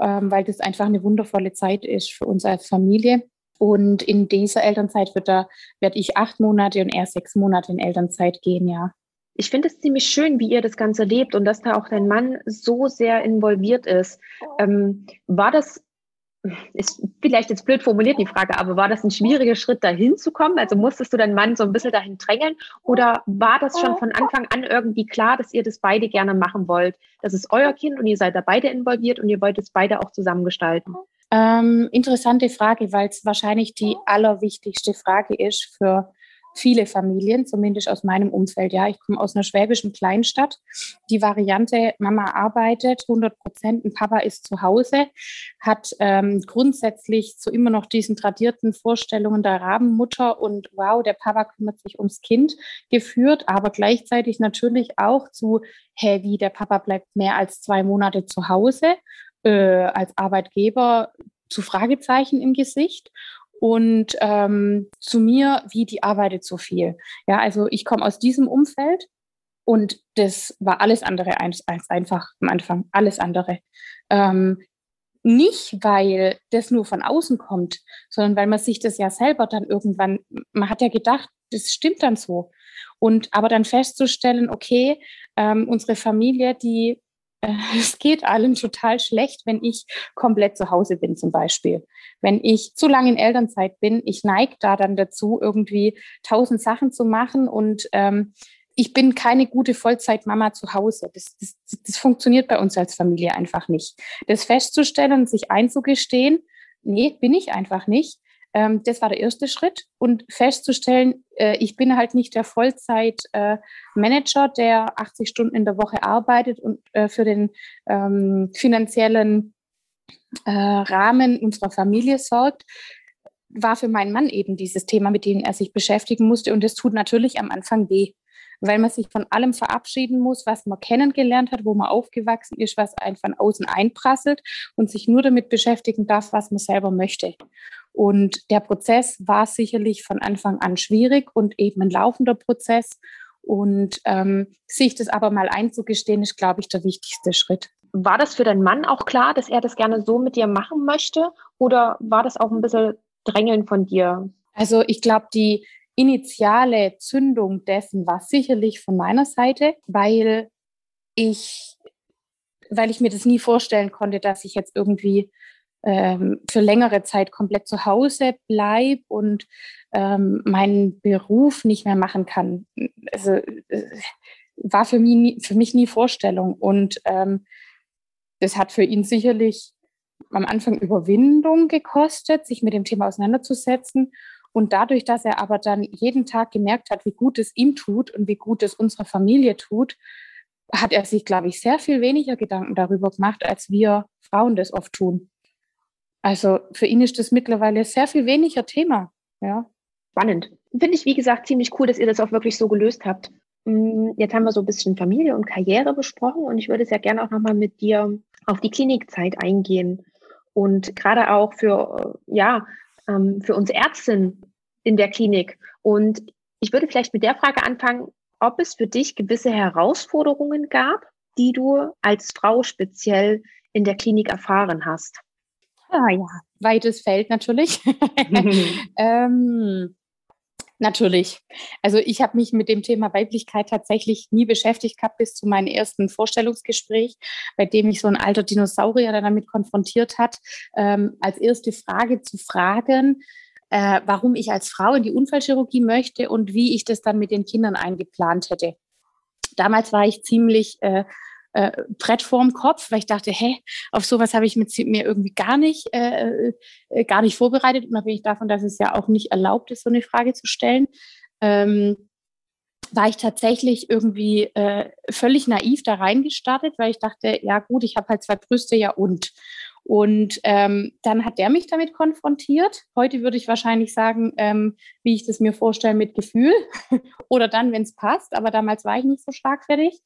ähm, weil das einfach eine wundervolle Zeit ist für uns als Familie. Und in dieser Elternzeit wird da, werde ich acht Monate und er sechs Monate in Elternzeit gehen, ja ich finde es ziemlich schön, wie ihr das Ganze lebt und dass da auch dein Mann so sehr involviert ist. Ähm, war das, ist vielleicht jetzt blöd formuliert die Frage, aber war das ein schwieriger Schritt, dahin zu kommen? Also musstest du deinen Mann so ein bisschen dahin drängeln? Oder war das schon von Anfang an irgendwie klar, dass ihr das beide gerne machen wollt? Das ist euer Kind und ihr seid da beide involviert und ihr wollt es beide auch zusammen gestalten? Ähm, interessante Frage, weil es wahrscheinlich die allerwichtigste Frage ist für viele Familien, zumindest aus meinem Umfeld. Ja, ich komme aus einer schwäbischen Kleinstadt. Die Variante, Mama arbeitet 100 Prozent und Papa ist zu Hause, hat ähm, grundsätzlich zu immer noch diesen tradierten Vorstellungen der Rabenmutter und wow, der Papa kümmert sich ums Kind geführt, aber gleichzeitig natürlich auch zu, hey, wie der Papa bleibt mehr als zwei Monate zu Hause äh, als Arbeitgeber zu Fragezeichen im Gesicht und ähm, zu mir, wie die arbeitet so viel. Ja, also ich komme aus diesem Umfeld und das war alles andere als, als einfach am Anfang, alles andere. Ähm, nicht, weil das nur von außen kommt, sondern weil man sich das ja selber dann irgendwann, man hat ja gedacht, das stimmt dann so. Und aber dann festzustellen, okay, ähm, unsere Familie, die es geht allen total schlecht, wenn ich komplett zu Hause bin zum Beispiel. Wenn ich zu lange in Elternzeit bin, ich neige da dann dazu, irgendwie tausend Sachen zu machen und ähm, ich bin keine gute Vollzeitmama zu Hause. Das, das, das funktioniert bei uns als Familie einfach nicht. Das festzustellen, sich einzugestehen, nee, bin ich einfach nicht. Ähm, das war der erste Schritt. Und festzustellen, äh, ich bin halt nicht der Vollzeit-Manager, äh, der 80 Stunden in der Woche arbeitet und äh, für den ähm, finanziellen äh, Rahmen unserer Familie sorgt, war für meinen Mann eben dieses Thema, mit dem er sich beschäftigen musste. Und das tut natürlich am Anfang weh weil man sich von allem verabschieden muss, was man kennengelernt hat, wo man aufgewachsen ist, was einen von außen einprasselt und sich nur damit beschäftigen darf, was man selber möchte. Und der Prozess war sicherlich von Anfang an schwierig und eben ein laufender Prozess. Und ähm, sich das aber mal einzugestehen, ist, glaube ich, der wichtigste Schritt. War das für deinen Mann auch klar, dass er das gerne so mit dir machen möchte? Oder war das auch ein bisschen Drängeln von dir? Also ich glaube, die initiale Zündung dessen war sicherlich von meiner Seite, weil ich, weil ich mir das nie vorstellen konnte, dass ich jetzt irgendwie ähm, für längere Zeit komplett zu Hause bleibe und ähm, meinen Beruf nicht mehr machen kann. Also äh, war für mich nie, für mich nie Vorstellung und ähm, das hat für ihn sicherlich am Anfang Überwindung gekostet, sich mit dem Thema auseinanderzusetzen. Und dadurch, dass er aber dann jeden Tag gemerkt hat, wie gut es ihm tut und wie gut es unserer Familie tut, hat er sich, glaube ich, sehr viel weniger Gedanken darüber gemacht, als wir Frauen das oft tun. Also für ihn ist das mittlerweile sehr viel weniger Thema. Ja. Spannend. Finde ich, wie gesagt, ziemlich cool, dass ihr das auch wirklich so gelöst habt. Mm, jetzt haben wir so ein bisschen Familie und Karriere besprochen und ich würde sehr gerne auch nochmal mit dir auf die Klinikzeit eingehen. Und gerade auch für, ja, ähm, für uns Ärztinnen in der Klinik. Und ich würde vielleicht mit der Frage anfangen, ob es für dich gewisse Herausforderungen gab, die du als Frau speziell in der Klinik erfahren hast. Ah ja, weites Feld natürlich. ähm, Natürlich. Also ich habe mich mit dem Thema Weiblichkeit tatsächlich nie beschäftigt gehabt bis zu meinem ersten Vorstellungsgespräch, bei dem mich so ein alter Dinosaurier dann damit konfrontiert hat, ähm, als erste Frage zu fragen, äh, warum ich als Frau in die Unfallchirurgie möchte und wie ich das dann mit den Kindern eingeplant hätte. Damals war ich ziemlich äh, äh, Brett vorm Kopf, weil ich dachte, hä, auf sowas habe ich mit mir irgendwie gar nicht, äh, äh, gar nicht vorbereitet, unabhängig davon, dass es ja auch nicht erlaubt ist, so eine Frage zu stellen. Ähm, war ich tatsächlich irgendwie äh, völlig naiv da reingestartet, weil ich dachte, ja gut, ich habe halt zwei Brüste, ja und. Und ähm, dann hat der mich damit konfrontiert. Heute würde ich wahrscheinlich sagen, ähm, wie ich das mir vorstelle, mit Gefühl oder dann, wenn es passt. Aber damals war ich nicht so schlagfertig.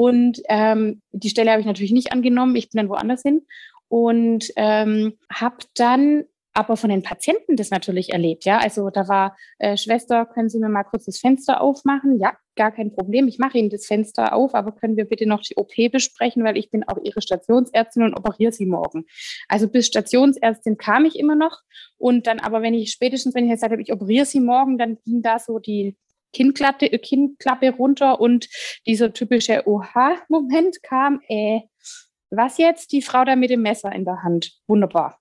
Und ähm, die Stelle habe ich natürlich nicht angenommen. Ich bin dann woanders hin und ähm, habe dann aber von den Patienten das natürlich erlebt. Ja, also da war äh, Schwester, können Sie mir mal kurz das Fenster aufmachen? Ja, gar kein Problem. Ich mache Ihnen das Fenster auf, aber können wir bitte noch die OP besprechen, weil ich bin auch Ihre Stationsärztin und operiere Sie morgen. Also bis Stationsärztin kam ich immer noch und dann aber, wenn ich spätestens, wenn ich gesagt habe, ich operiere Sie morgen, dann ging da so die Kinnklappe, Kinnklappe runter und dieser typische Oha-Moment kam, äh, was jetzt? Die Frau da mit dem Messer in der Hand. Wunderbar.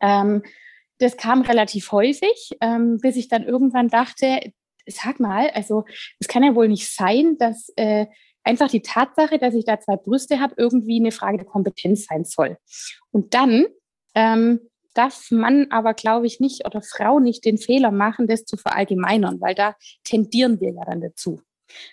Ähm, das kam relativ häufig, ähm, bis ich dann irgendwann dachte, sag mal, also es kann ja wohl nicht sein, dass äh, einfach die Tatsache, dass ich da zwei Brüste habe, irgendwie eine Frage der Kompetenz sein soll. Und dann ähm, darf man aber, glaube ich, nicht oder Frau nicht den Fehler machen, das zu verallgemeinern, weil da tendieren wir ja dann dazu.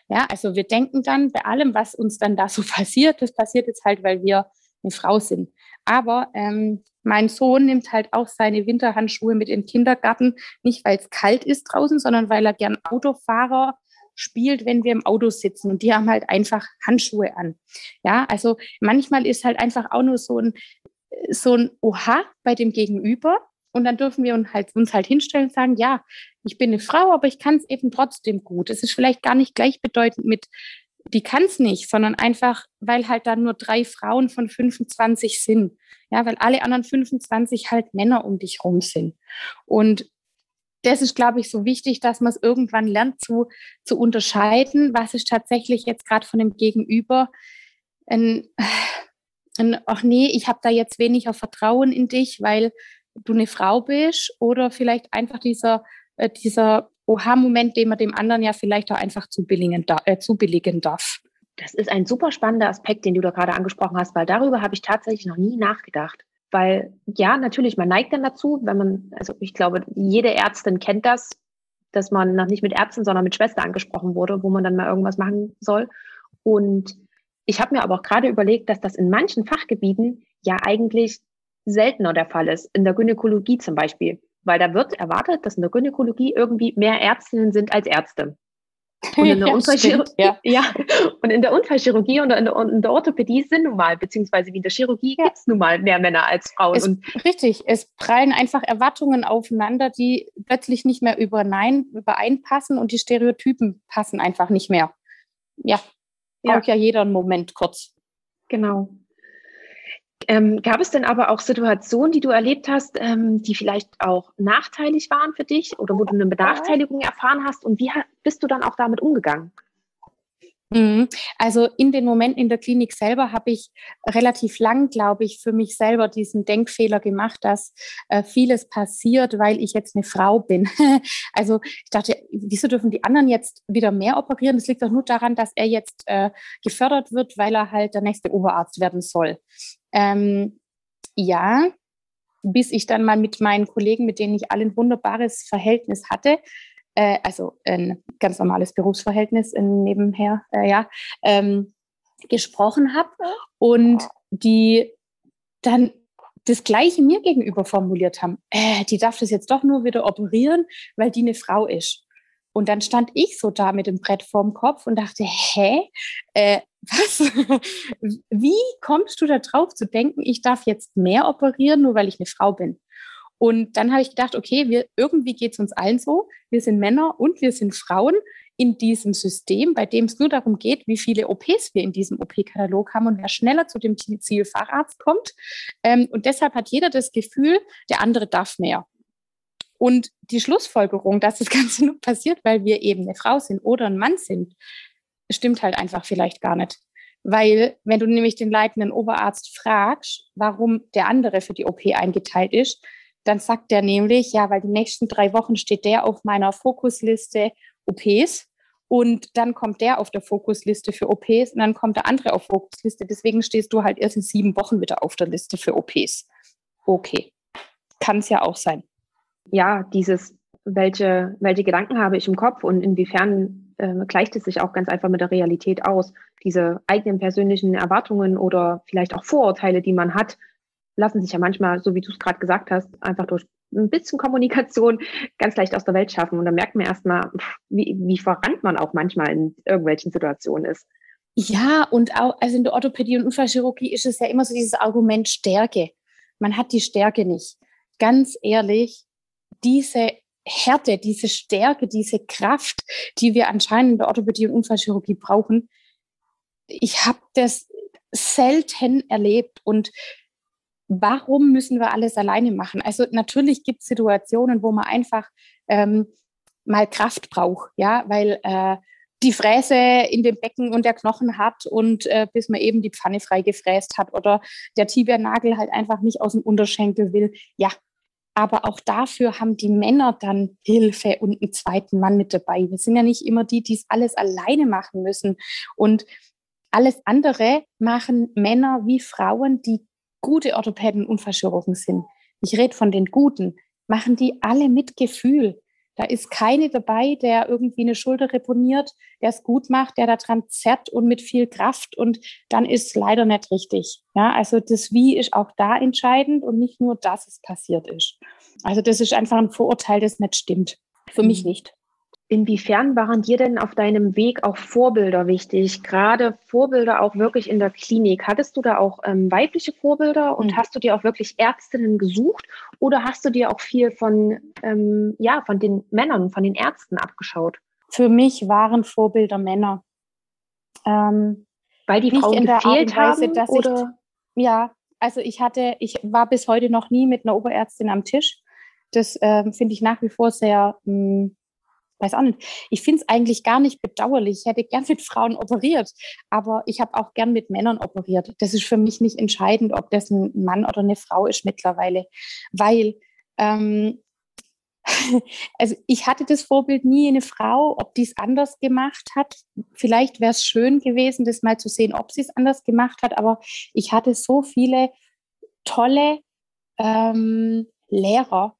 Ja, also wir denken dann bei allem, was uns dann da so passiert, das passiert jetzt halt, weil wir eine Frau sind. Aber ähm, mein Sohn nimmt halt auch seine Winterhandschuhe mit in den Kindergarten, nicht weil es kalt ist draußen, sondern weil er gern Autofahrer spielt, wenn wir im Auto sitzen und die haben halt einfach Handschuhe an. Ja, also manchmal ist halt einfach auch nur so ein so ein Oha bei dem Gegenüber, Und dann dürfen wir uns halt, uns halt hinstellen und sagen, ja, ich bin eine Frau, aber ich kann es eben trotzdem gut. Es ist vielleicht gar nicht gleichbedeutend mit, die kann es nicht, sondern einfach, weil halt dann nur drei Frauen von 25 sind. Ja, weil alle anderen 25 halt Männer um dich rum sind. Und das ist, glaube ich, so wichtig, dass man es irgendwann lernt zu, zu unterscheiden, was ist tatsächlich jetzt gerade von dem Gegenüber ein, ein ach nee, ich habe da jetzt weniger Vertrauen in dich, weil du eine Frau bist oder vielleicht einfach dieser, äh, dieser Oha-Moment, den man dem anderen ja vielleicht auch einfach zubilligen, äh, zubilligen darf. Das ist ein super spannender Aspekt, den du da gerade angesprochen hast, weil darüber habe ich tatsächlich noch nie nachgedacht. Weil ja, natürlich, man neigt dann dazu, wenn man, also ich glaube, jede Ärztin kennt das, dass man noch nicht mit Ärzten, sondern mit Schwester angesprochen wurde, wo man dann mal irgendwas machen soll. Und ich habe mir aber auch gerade überlegt, dass das in manchen Fachgebieten ja eigentlich seltener der Fall ist. In der Gynäkologie zum Beispiel. Weil da wird erwartet, dass in der Gynäkologie irgendwie mehr Ärztinnen sind als Ärzte. Und in der, ja, Unfallchirurgie, ja. ja. und in der Unfallchirurgie und in der, in der Orthopädie sind nun mal, beziehungsweise wie in der Chirurgie ja. gibt es nun mal mehr Männer als Frauen. Es, und richtig, es prallen einfach Erwartungen aufeinander, die plötzlich nicht mehr überein, übereinpassen und die Stereotypen passen einfach nicht mehr. Ja, braucht ja jeder einen Moment kurz. Genau. Ähm, gab es denn aber auch Situationen, die du erlebt hast, ähm, die vielleicht auch nachteilig waren für dich oder wo du eine Benachteiligung erfahren hast? Und wie bist du dann auch damit umgegangen? Mhm. Also in den Momenten in der Klinik selber habe ich relativ lang, glaube ich, für mich selber diesen Denkfehler gemacht, dass äh, vieles passiert, weil ich jetzt eine Frau bin. also ich dachte, wieso dürfen die anderen jetzt wieder mehr operieren? Das liegt doch nur daran, dass er jetzt äh, gefördert wird, weil er halt der nächste Oberarzt werden soll. Ähm, ja, bis ich dann mal mit meinen Kollegen, mit denen ich alle ein wunderbares Verhältnis hatte, äh, also ein ganz normales Berufsverhältnis nebenher, äh, ja, ähm, gesprochen habe und die dann das Gleiche mir gegenüber formuliert haben. Äh, die darf das jetzt doch nur wieder operieren, weil die eine Frau ist. Und dann stand ich so da mit dem Brett vorm Kopf und dachte, hä? Äh, was? Wie kommst du da drauf zu denken, ich darf jetzt mehr operieren, nur weil ich eine Frau bin? Und dann habe ich gedacht, okay, wir, irgendwie geht es uns allen so. Wir sind Männer und wir sind Frauen in diesem System, bei dem es nur darum geht, wie viele OPs wir in diesem OP-Katalog haben und wer schneller zu dem Ziel Facharzt kommt. Ähm, und deshalb hat jeder das Gefühl, der andere darf mehr. Und die Schlussfolgerung, dass das Ganze nur passiert, weil wir eben eine Frau sind oder ein Mann sind, stimmt halt einfach vielleicht gar nicht. Weil wenn du nämlich den leitenden Oberarzt fragst, warum der andere für die OP eingeteilt ist, dann sagt der nämlich, ja, weil die nächsten drei Wochen steht der auf meiner Fokusliste OPs und dann kommt der auf der Fokusliste für OPs und dann kommt der andere auf Fokusliste. Deswegen stehst du halt erst in sieben Wochen wieder auf der Liste für OPs. Okay, kann es ja auch sein. Ja, dieses, welche, welche Gedanken habe ich im Kopf und inwiefern äh, gleicht es sich auch ganz einfach mit der Realität aus. Diese eigenen persönlichen Erwartungen oder vielleicht auch Vorurteile, die man hat, lassen sich ja manchmal, so wie du es gerade gesagt hast, einfach durch ein bisschen Kommunikation ganz leicht aus der Welt schaffen. Und dann merkt man erstmal, wie, wie verrannt man auch manchmal in irgendwelchen Situationen ist. Ja, und auch, also in der Orthopädie und Unfallchirurgie ist es ja immer so dieses Argument Stärke. Man hat die Stärke nicht. Ganz ehrlich, diese Härte, diese Stärke, diese Kraft, die wir anscheinend in der Orthopädie und Unfallchirurgie brauchen, ich habe das selten erlebt und warum müssen wir alles alleine machen? Also natürlich gibt es Situationen, wo man einfach ähm, mal Kraft braucht, ja, weil äh, die Fräse in dem Becken und der Knochen hat und äh, bis man eben die Pfanne frei gefräst hat oder der Tibiernagel halt einfach nicht aus dem Unterschenkel will. Ja, aber auch dafür haben die Männer dann Hilfe und einen zweiten Mann mit dabei. Wir sind ja nicht immer die, die es alles alleine machen müssen. Und alles andere machen Männer wie Frauen, die gute Orthopäden und Unfallchirurgen sind. Ich rede von den Guten. Machen die alle mit Gefühl. Da ist keine dabei, der irgendwie eine Schulter reponiert, der es gut macht, der da dran zerrt und mit viel Kraft und dann ist es leider nicht richtig. Ja, also das Wie ist auch da entscheidend und nicht nur, dass es passiert ist. Also das ist einfach ein Vorurteil, das nicht stimmt. Für mich mhm. nicht. Inwiefern waren dir denn auf deinem Weg auch Vorbilder wichtig? Gerade Vorbilder auch wirklich in der Klinik. Hattest du da auch ähm, weibliche Vorbilder und mhm. hast du dir auch wirklich Ärztinnen gesucht oder hast du dir auch viel von, ähm, ja, von den Männern, von den Ärzten abgeschaut? Für mich waren Vorbilder Männer. Ähm, Weil die Frauen in gefehlt Weise, haben? Oder? Ich, ja, also ich hatte, ich war bis heute noch nie mit einer Oberärztin am Tisch. Das ähm, finde ich nach wie vor sehr mh, hm, weiß auch nicht. Ich finde es eigentlich gar nicht bedauerlich. Ich hätte gern mit Frauen operiert, aber ich habe auch gern mit Männern operiert. Das ist für mich nicht entscheidend, ob das ein Mann oder eine Frau ist mittlerweile, weil ähm, also ich hatte das Vorbild nie eine Frau, ob die es anders gemacht hat. Vielleicht wäre es schön gewesen, das mal zu sehen, ob sie es anders gemacht hat, aber ich hatte so viele tolle ähm, Lehrer,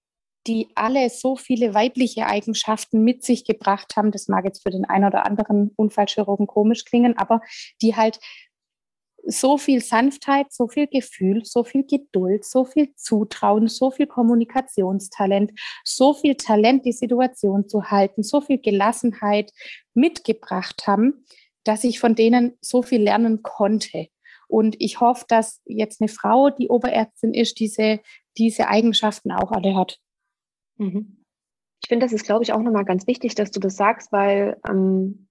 die alle so viele weibliche Eigenschaften mit sich gebracht haben. Das mag jetzt für den einen oder anderen Unfallchirurgen komisch klingen, aber die halt so viel Sanftheit, so viel Gefühl, so viel Geduld, so viel Zutrauen, so viel Kommunikationstalent, so viel Talent, die Situation zu halten, so viel Gelassenheit mitgebracht haben, dass ich von denen so viel lernen konnte. Und ich hoffe, dass jetzt eine Frau, die Oberärztin ist, diese, diese Eigenschaften auch alle hat. Mhm. Ich finde, das ist, glaube ich, auch nochmal ganz wichtig, dass du das sagst, weil ähm,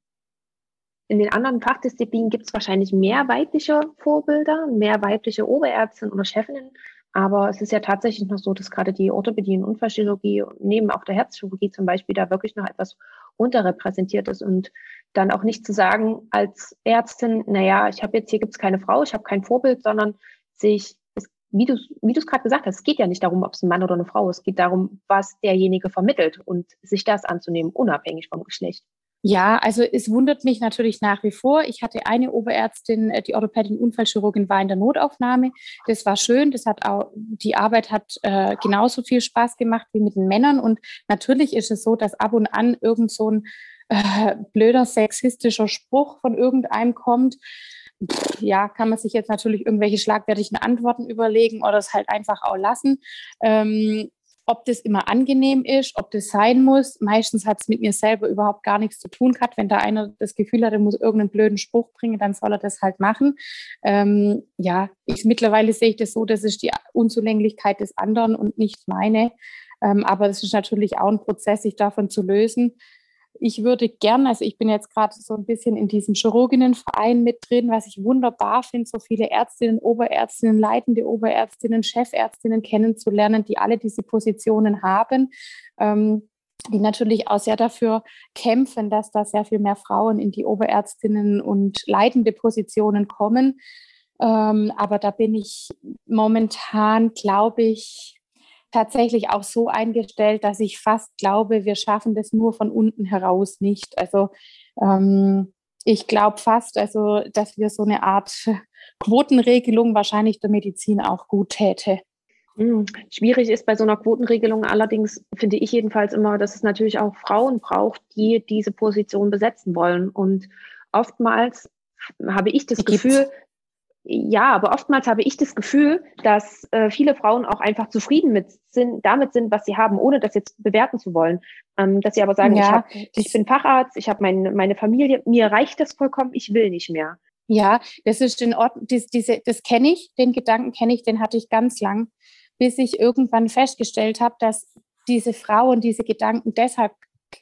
in den anderen Fachdisziplinen gibt es wahrscheinlich mehr weibliche Vorbilder, mehr weibliche Oberärztinnen oder Chefinnen. Aber es ist ja tatsächlich noch so, dass gerade die Orthopädie und Unfallchirurgie neben auch der Herzchirurgie zum Beispiel da wirklich noch etwas unterrepräsentiert ist und dann auch nicht zu sagen als Ärztin, naja, ich habe jetzt hier gibt es keine Frau, ich habe kein Vorbild, sondern sich wie du wie es gerade gesagt hast, es geht ja nicht darum, ob es ein Mann oder eine Frau ist. Es geht darum, was derjenige vermittelt und sich das anzunehmen, unabhängig vom Geschlecht. Ja, also es wundert mich natürlich nach wie vor. Ich hatte eine Oberärztin, äh, die Orthopädin Unfallchirurgin war in der Notaufnahme. Das war schön. Das hat auch, die Arbeit hat äh, genauso viel Spaß gemacht wie mit den Männern. Und natürlich ist es so, dass ab und an irgend so ein äh, blöder sexistischer Spruch von irgendeinem kommt ja, kann man sich jetzt natürlich irgendwelche schlagfertigen Antworten überlegen oder es halt einfach auch lassen. Ähm, ob das immer angenehm ist, ob das sein muss. Meistens hat es mit mir selber überhaupt gar nichts zu tun gehabt. Wenn da einer das Gefühl hat, er muss irgendeinen blöden Spruch bringen, dann soll er das halt machen. Ähm, ja, ich, mittlerweile sehe ich das so, das ist die Unzulänglichkeit des anderen und nicht meine. Ähm, aber es ist natürlich auch ein Prozess, sich davon zu lösen ich würde gern, also ich bin jetzt gerade so ein bisschen in diesem Chirurginnenverein mit drin, was ich wunderbar finde, so viele Ärztinnen, Oberärztinnen, leitende Oberärztinnen, Chefärztinnen kennenzulernen, die alle diese Positionen haben. Ähm, die natürlich auch sehr dafür kämpfen, dass da sehr viel mehr Frauen in die Oberärztinnen und leitende Positionen kommen. Ähm, aber da bin ich momentan, glaube ich, tatsächlich auch so eingestellt, dass ich fast glaube, wir schaffen das nur von unten heraus nicht. Also ähm, ich glaube fast, also, dass wir so eine Art Quotenregelung wahrscheinlich der Medizin auch gut täte. Hm, schwierig ist bei so einer Quotenregelung allerdings, finde ich jedenfalls immer, dass es natürlich auch Frauen braucht, die diese Position besetzen wollen. Und oftmals habe ich das Gefühl, ja, aber oftmals habe ich das Gefühl, dass äh, viele Frauen auch einfach zufrieden mit sind, damit sind, was sie haben, ohne das jetzt bewerten zu wollen. Ähm, dass sie aber sagen, ja, ich, hab, ich bin Facharzt, ich habe mein, meine Familie, mir reicht das vollkommen, ich will nicht mehr. Ja, das ist in Ordnung, das, diese, das kenne ich, den Gedanken kenne ich, den hatte ich ganz lang, bis ich irgendwann festgestellt habe, dass diese Frauen diese Gedanken deshalb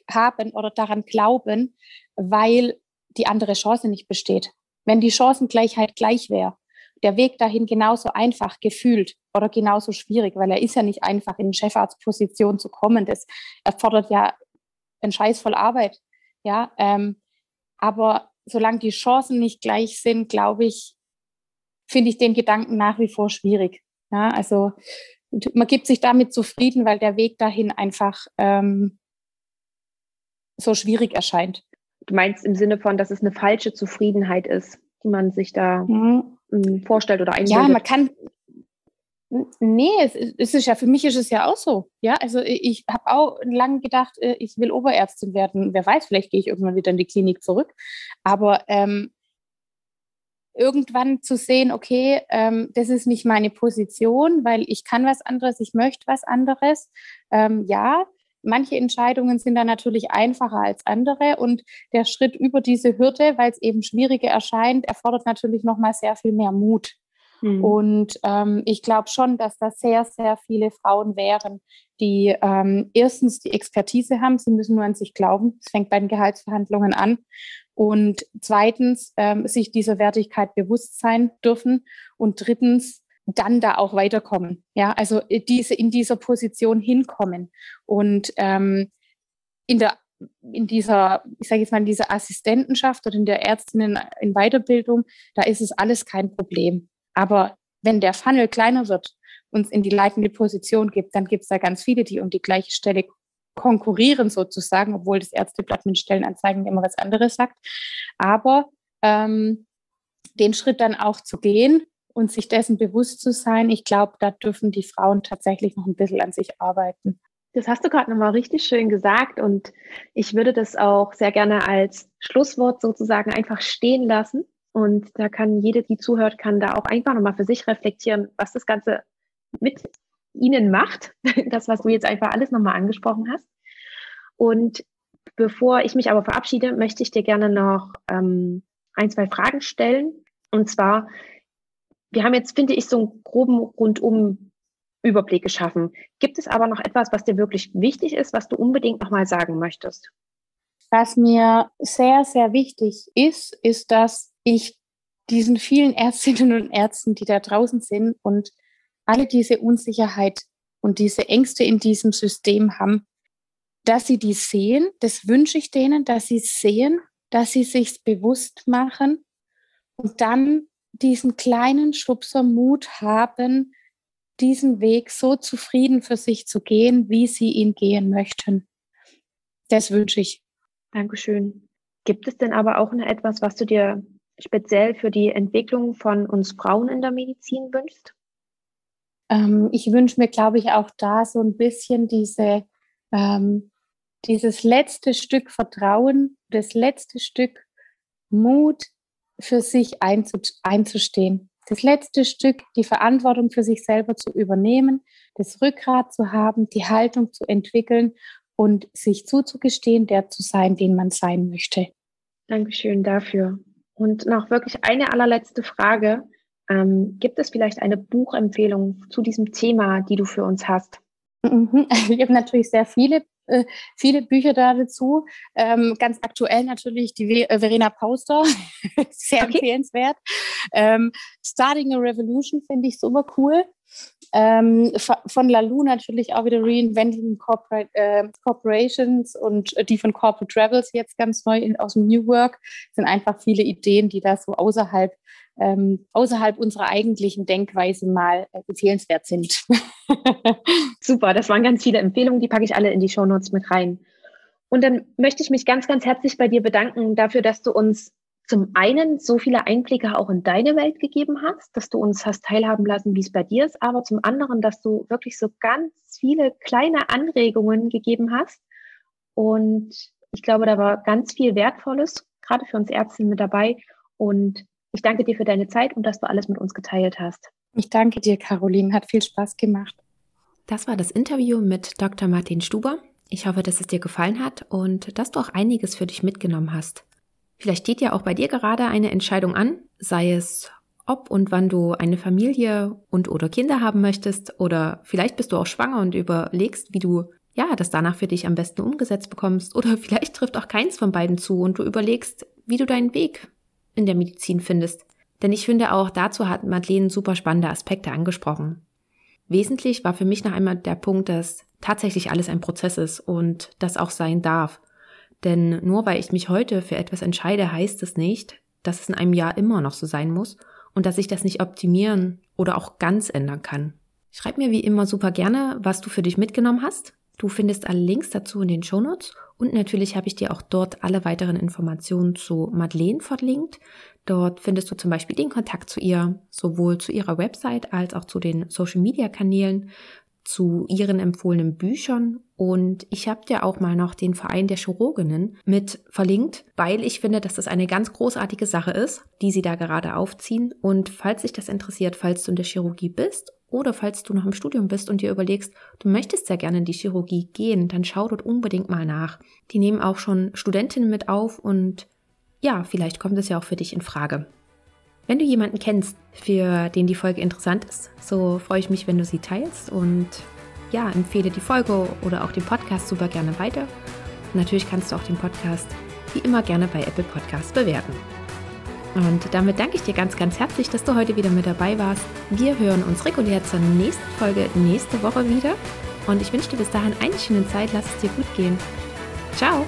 haben oder daran glauben, weil die andere Chance nicht besteht wenn die Chancengleichheit gleich wäre, der Weg dahin genauso einfach gefühlt oder genauso schwierig, weil er ist ja nicht einfach in Chefarztposition zu kommen. Das erfordert ja einen Scheiß voll Arbeit. Ja, ähm, aber solange die Chancen nicht gleich sind, glaube ich, finde ich den Gedanken nach wie vor schwierig. Ja, also man gibt sich damit zufrieden, weil der Weg dahin einfach ähm, so schwierig erscheint. Du meinst im Sinne von, dass es eine falsche Zufriedenheit ist, die man sich da mhm. Ähm, vorstellt oder einbildet? Ja, man kann. Nee, es, es, ist ja, für mich ist es ja auch so. Ja, also ich habe auch lange gedacht, äh, ich will Oberärztin werden. Wer weiß, vielleicht gehe ich irgendwann wieder in die Klinik zurück. Aber ähm, irgendwann zu sehen, okay, ähm, das ist nicht meine Position, weil ich kann was anderes, ich möchte was anderes. Ähm, ja, manche Entscheidungen sind dann natürlich einfacher als andere und der Schritt über diese Hürde, weil es eben schwieriger erscheint, erfordert natürlich noch mal sehr viel mehr Mut. Mhm. Und ähm, ich glaube schon, dass da sehr, sehr viele Frauen wären, die ähm, erstens die Expertise haben, sie müssen nur an sich glauben. Es fängt bei den Gehaltsverhandlungen an. Und zweitens ähm, sich dieser Wertigkeit bewusst sein dürfen. Und drittens dann da auch weiterkommen. Ja, also äh, diese in dieser Position hinkommen. Und ähm, in der in dieser, ich sage jetzt mal, in dieser Assistentenschaft oder in der Ärztinnen in Weiterbildung, da ist es alles kein Problem. Aber wenn der Funnel kleiner wird, uns in die leitende Position gibt, dann gibt es da ganz viele, die um die gleiche Stelle konkurrieren sozusagen, obwohl das Ärzteblatt mit Stellenanzeigen immer was anderes sagt. Aber ähm, den Schritt dann auch zu gehen und sich dessen bewusst zu sein, ich glaube, da dürfen die Frauen tatsächlich noch ein bisschen an sich arbeiten. Das hast du gerade nochmal richtig schön gesagt und ich würde das auch sehr gerne als Schlusswort sozusagen einfach stehen lassen. Und da kann jede, die zuhört, kann da auch einfach nochmal für sich reflektieren, was das Ganze mit ihnen macht. Das, was du jetzt einfach alles nochmal angesprochen hast. Und bevor ich mich aber verabschiede, möchte ich dir gerne noch ähm, ein, zwei Fragen stellen. Und zwar, wir haben jetzt, finde ich, so einen groben rundum Überblick geschaffen. Gibt es aber noch etwas, was dir wirklich wichtig ist, was du unbedingt nochmal sagen möchtest? Was mir sehr, sehr wichtig ist, ist, dass ich diesen vielen Ärztinnen und Ärzten, die da draußen sind und alle diese Unsicherheit und diese Ängste in diesem System haben, dass sie die sehen, das wünsche ich denen, dass sie sehen, dass sie sich bewusst machen und dann diesen kleinen Schubser Mut haben, diesen Weg so zufrieden für sich zu gehen, wie sie ihn gehen möchten. Das wünsche ich. Dankeschön. Gibt es denn aber auch noch etwas, was du dir speziell für die Entwicklung von uns Frauen in der Medizin wünschst? Ähm, ich wünsche mir, glaube ich, auch da so ein bisschen diese, ähm, dieses letzte Stück Vertrauen, das letzte Stück Mut für sich einzu einzustehen. Das letzte Stück, die Verantwortung für sich selber zu übernehmen, das Rückgrat zu haben, die Haltung zu entwickeln und sich zuzugestehen, der zu sein, den man sein möchte. Dankeschön dafür. Und noch wirklich eine allerletzte Frage. Ähm, gibt es vielleicht eine Buchempfehlung zu diesem Thema, die du für uns hast? Mhm. Ich habe natürlich sehr viele, äh, viele Bücher dazu. Ähm, ganz aktuell natürlich die äh, Verena Pauster, sehr okay. empfehlenswert. Ähm, Starting a Revolution finde ich super cool. Ähm, von Lalu natürlich auch wieder Reinventing Corporate, äh, Corporations und die von Corporate Travels jetzt ganz neu in, aus dem New Work sind einfach viele Ideen, die da so außerhalb, ähm, außerhalb unserer eigentlichen Denkweise mal äh, empfehlenswert sind. Super, das waren ganz viele Empfehlungen, die packe ich alle in die Show Notes mit rein. Und dann möchte ich mich ganz, ganz herzlich bei dir bedanken dafür, dass du uns zum einen so viele Einblicke auch in deine Welt gegeben hast, dass du uns hast teilhaben lassen, wie es bei dir ist, aber zum anderen, dass du wirklich so ganz viele kleine Anregungen gegeben hast. Und ich glaube, da war ganz viel Wertvolles, gerade für uns Ärzte mit dabei. Und ich danke dir für deine Zeit und dass du alles mit uns geteilt hast. Ich danke dir, Caroline. Hat viel Spaß gemacht. Das war das Interview mit Dr. Martin Stuber. Ich hoffe, dass es dir gefallen hat und dass du auch einiges für dich mitgenommen hast. Vielleicht steht ja auch bei dir gerade eine Entscheidung an, sei es ob und wann du eine Familie und oder Kinder haben möchtest oder vielleicht bist du auch schwanger und überlegst, wie du ja, das danach für dich am besten umgesetzt bekommst oder vielleicht trifft auch keins von beiden zu und du überlegst, wie du deinen Weg in der Medizin findest. Denn ich finde auch dazu hat Madeleine super spannende Aspekte angesprochen. Wesentlich war für mich noch einmal der Punkt, dass tatsächlich alles ein Prozess ist und das auch sein darf. Denn nur weil ich mich heute für etwas entscheide, heißt es nicht, dass es in einem Jahr immer noch so sein muss und dass ich das nicht optimieren oder auch ganz ändern kann. Schreib mir wie immer super gerne, was du für dich mitgenommen hast. Du findest alle Links dazu in den Shownotes und natürlich habe ich dir auch dort alle weiteren Informationen zu Madeleine verlinkt. Dort findest du zum Beispiel den Kontakt zu ihr, sowohl zu ihrer Website als auch zu den Social Media Kanälen zu ihren empfohlenen Büchern und ich habe dir auch mal noch den Verein der Chirurginnen mit verlinkt, weil ich finde, dass das eine ganz großartige Sache ist, die sie da gerade aufziehen. Und falls dich das interessiert, falls du in der Chirurgie bist Oder falls du noch im Studium bist und dir überlegst, du möchtest sehr gerne in die Chirurgie gehen, dann schau dort unbedingt mal nach. Die nehmen auch schon Studentinnen mit auf und ja, vielleicht kommt es ja auch für dich in Frage. Wenn du jemanden kennst, für den die Folge interessant ist, so freue ich mich, wenn du sie teilst und ja, empfehle die Folge oder auch den Podcast super gerne weiter. Und natürlich kannst du auch den Podcast wie immer gerne bei Apple Podcasts bewerten. Und damit danke ich dir ganz, ganz herzlich, dass du heute wieder mit dabei warst. Wir hören uns regulär zur nächsten Folge nächste Woche wieder. Und ich wünsche dir bis dahin eine schöne Zeit. Lass es dir gut gehen. Ciao!